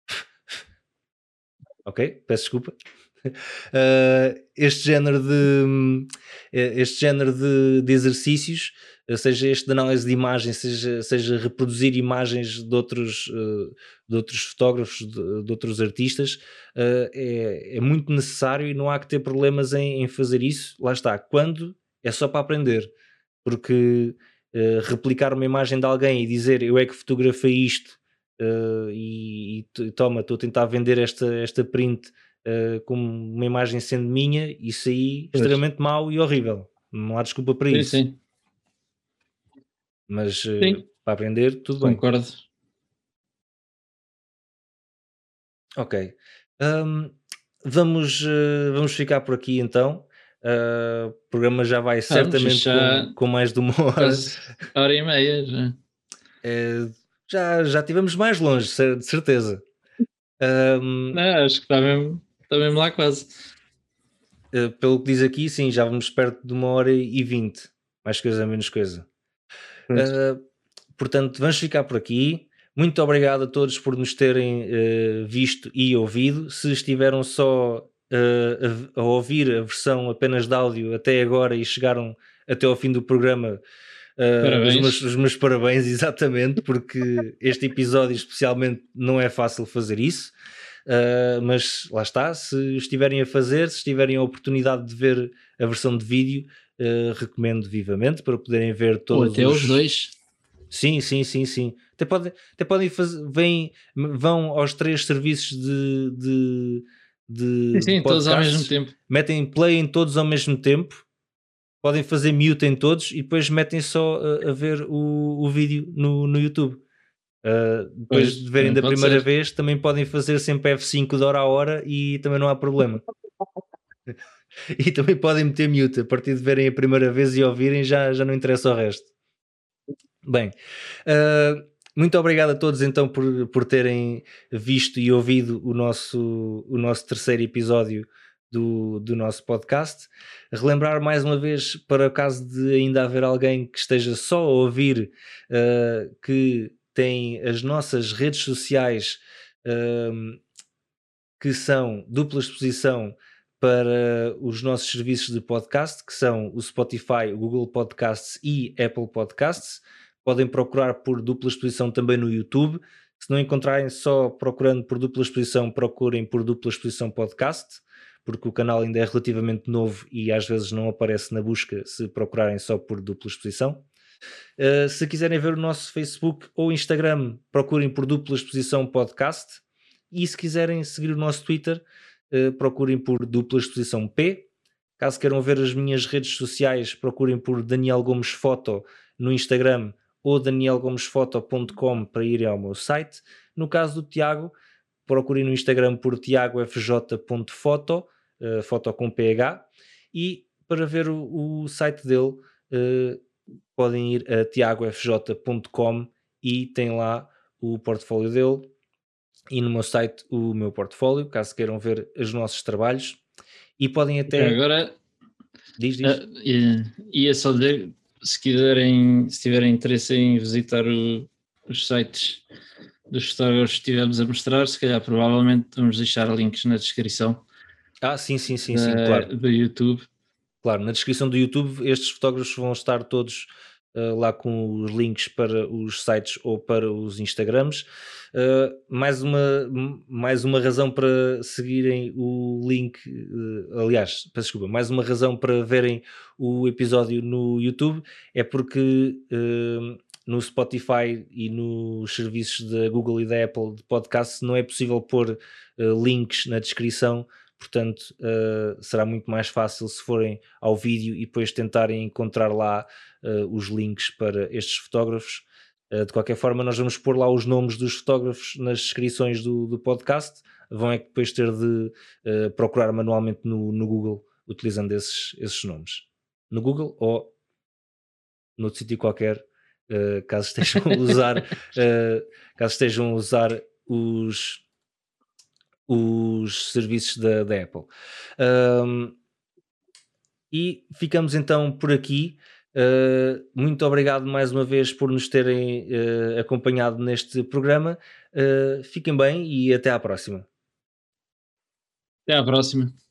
*laughs* ok, peço desculpa. *laughs* este género de este género de, de exercícios eh, seja este de análise de imagens, seja, seja reproduzir imagens de outros, eh, de outros fotógrafos, de, de outros artistas, eh, é, é, muito necessário e não há que ter problemas em, em, fazer isso. Lá está, quando é só para aprender, porque replicar uma imagem de alguém e dizer eu é que fotografei isto e, e, toma, estou a tentar vender esta, esta print como uma imagem sendo minha, isso aí é extremamente mau e horrível. Não há desculpa para sim, isso. Sim. Mas uh, para aprender, tudo Concordo. bem. Concordo. Ok. Um, vamos, uh, vamos ficar por aqui então. Uh, o programa já vai certamente já com, com, mais de uma hora. Hora e meia já. É, já, já estivemos mais longe, de certeza. Um, Não, acho que está mesmo, está mesmo lá quase. Uh, pelo que diz aqui, sim, já vamos perto de uma hora e vinte. Mais coisa, menos coisa. Uh, portanto, vamos ficar por aqui. Muito obrigado a todos por nos terem uh, visto e ouvido. Se estiveram só uh, a, a, ouvir a versão apenas de áudio até agora e chegaram até ao fim do programa, uh, os, meus, os, meus, parabéns, *laughs* exatamente, porque este episódio especialmente não é fácil fazer isso. Uh, mas lá está, se estiverem a fazer, se tiverem a oportunidade de ver a versão de vídeo, uh, recomendo vivamente para poderem ver todos Ou até os... os dois. Sim, sim, sim, sim. Até podem, até podem fazer, vêm, vão aos três serviços de, de, de sim, todos ao mesmo tempo. Metem play em todos ao mesmo tempo, podem fazer mute em todos e depois metem só a, a ver o, o vídeo no, no YouTube. Uh, depois pois, de verem da primeira ser. vez, também podem fazer sempre F5 de hora a hora e também não há problema. *laughs* e também podem meter mute a partir de verem a primeira vez e ouvirem, já, já não interessa o resto. Bem, uh, muito obrigado a todos então por, por terem visto e ouvido o nosso, o nosso terceiro episódio do, do nosso podcast. Relembrar mais uma vez, para o caso de ainda haver alguém que esteja só a ouvir, uh, que tem as nossas redes sociais uh, que são dupla exposição para os nossos serviços de podcast, que são o Spotify, o Google Podcasts e Apple Podcasts. Podem procurar por dupla exposição também no YouTube. Se não encontrarem só procurando por dupla exposição, procurem por dupla exposição podcast, porque o canal ainda é relativamente novo e às vezes não aparece na busca se procurarem só por dupla exposição. Uh, se quiserem ver o nosso Facebook ou Instagram, procurem por dupla exposição podcast. E se quiserem seguir o nosso Twitter, uh, procurem por dupla exposição P. Caso queiram ver as minhas redes sociais, procurem por Daniel Gomes Foto no Instagram ou danielgomesfoto.com para irem ao meu site. No caso do Tiago, procurem no Instagram por tiagofj.foto, uh, foto com PH, e para ver o, o site dele, uh, podem ir a tiagofj.com e tem lá o portfólio dele e no meu site o meu portfólio, caso queiram ver os nossos trabalhos. E podem até. Agora. Diz, diz. Uh, ia só dizer se quiserem, se tiverem interesse em visitar o, os sites dos fotógrafos que estivemos a mostrar, se calhar provavelmente vamos deixar links na descrição. Ah, sim, sim, sim, sim, claro. Do YouTube. Claro, na descrição do YouTube estes fotógrafos vão estar todos uh, lá com os links para os sites ou para os Instagrams. Uh, mais, uma, mais uma razão para seguirem o link, uh, aliás, peço desculpa, mais uma razão para verem o episódio no YouTube é porque no Spotify e nos serviços da Google e da Apple de podcast não é possível pôr links na descrição portanto uh, será muito mais fácil se forem ao vídeo e depois tentarem encontrar lá uh, os links para estes fotógrafos. Uh, de qualquer forma, nós vamos pôr lá os nomes dos fotógrafos nas descrições do, do podcast. Vão é que depois ter de procurar manualmente no, no Google utilizando esses, esses nomes. No Google ou noutro sítio qualquer, caso estejam a usar, *laughs* caso estejam a usar os os serviços da, da Apple. Um, e ficamos então por aqui. Uh, muito obrigado mais uma vez por nos terem uh, acompanhado neste programa. Uh, fiquem bem e até à próxima. Até à próxima.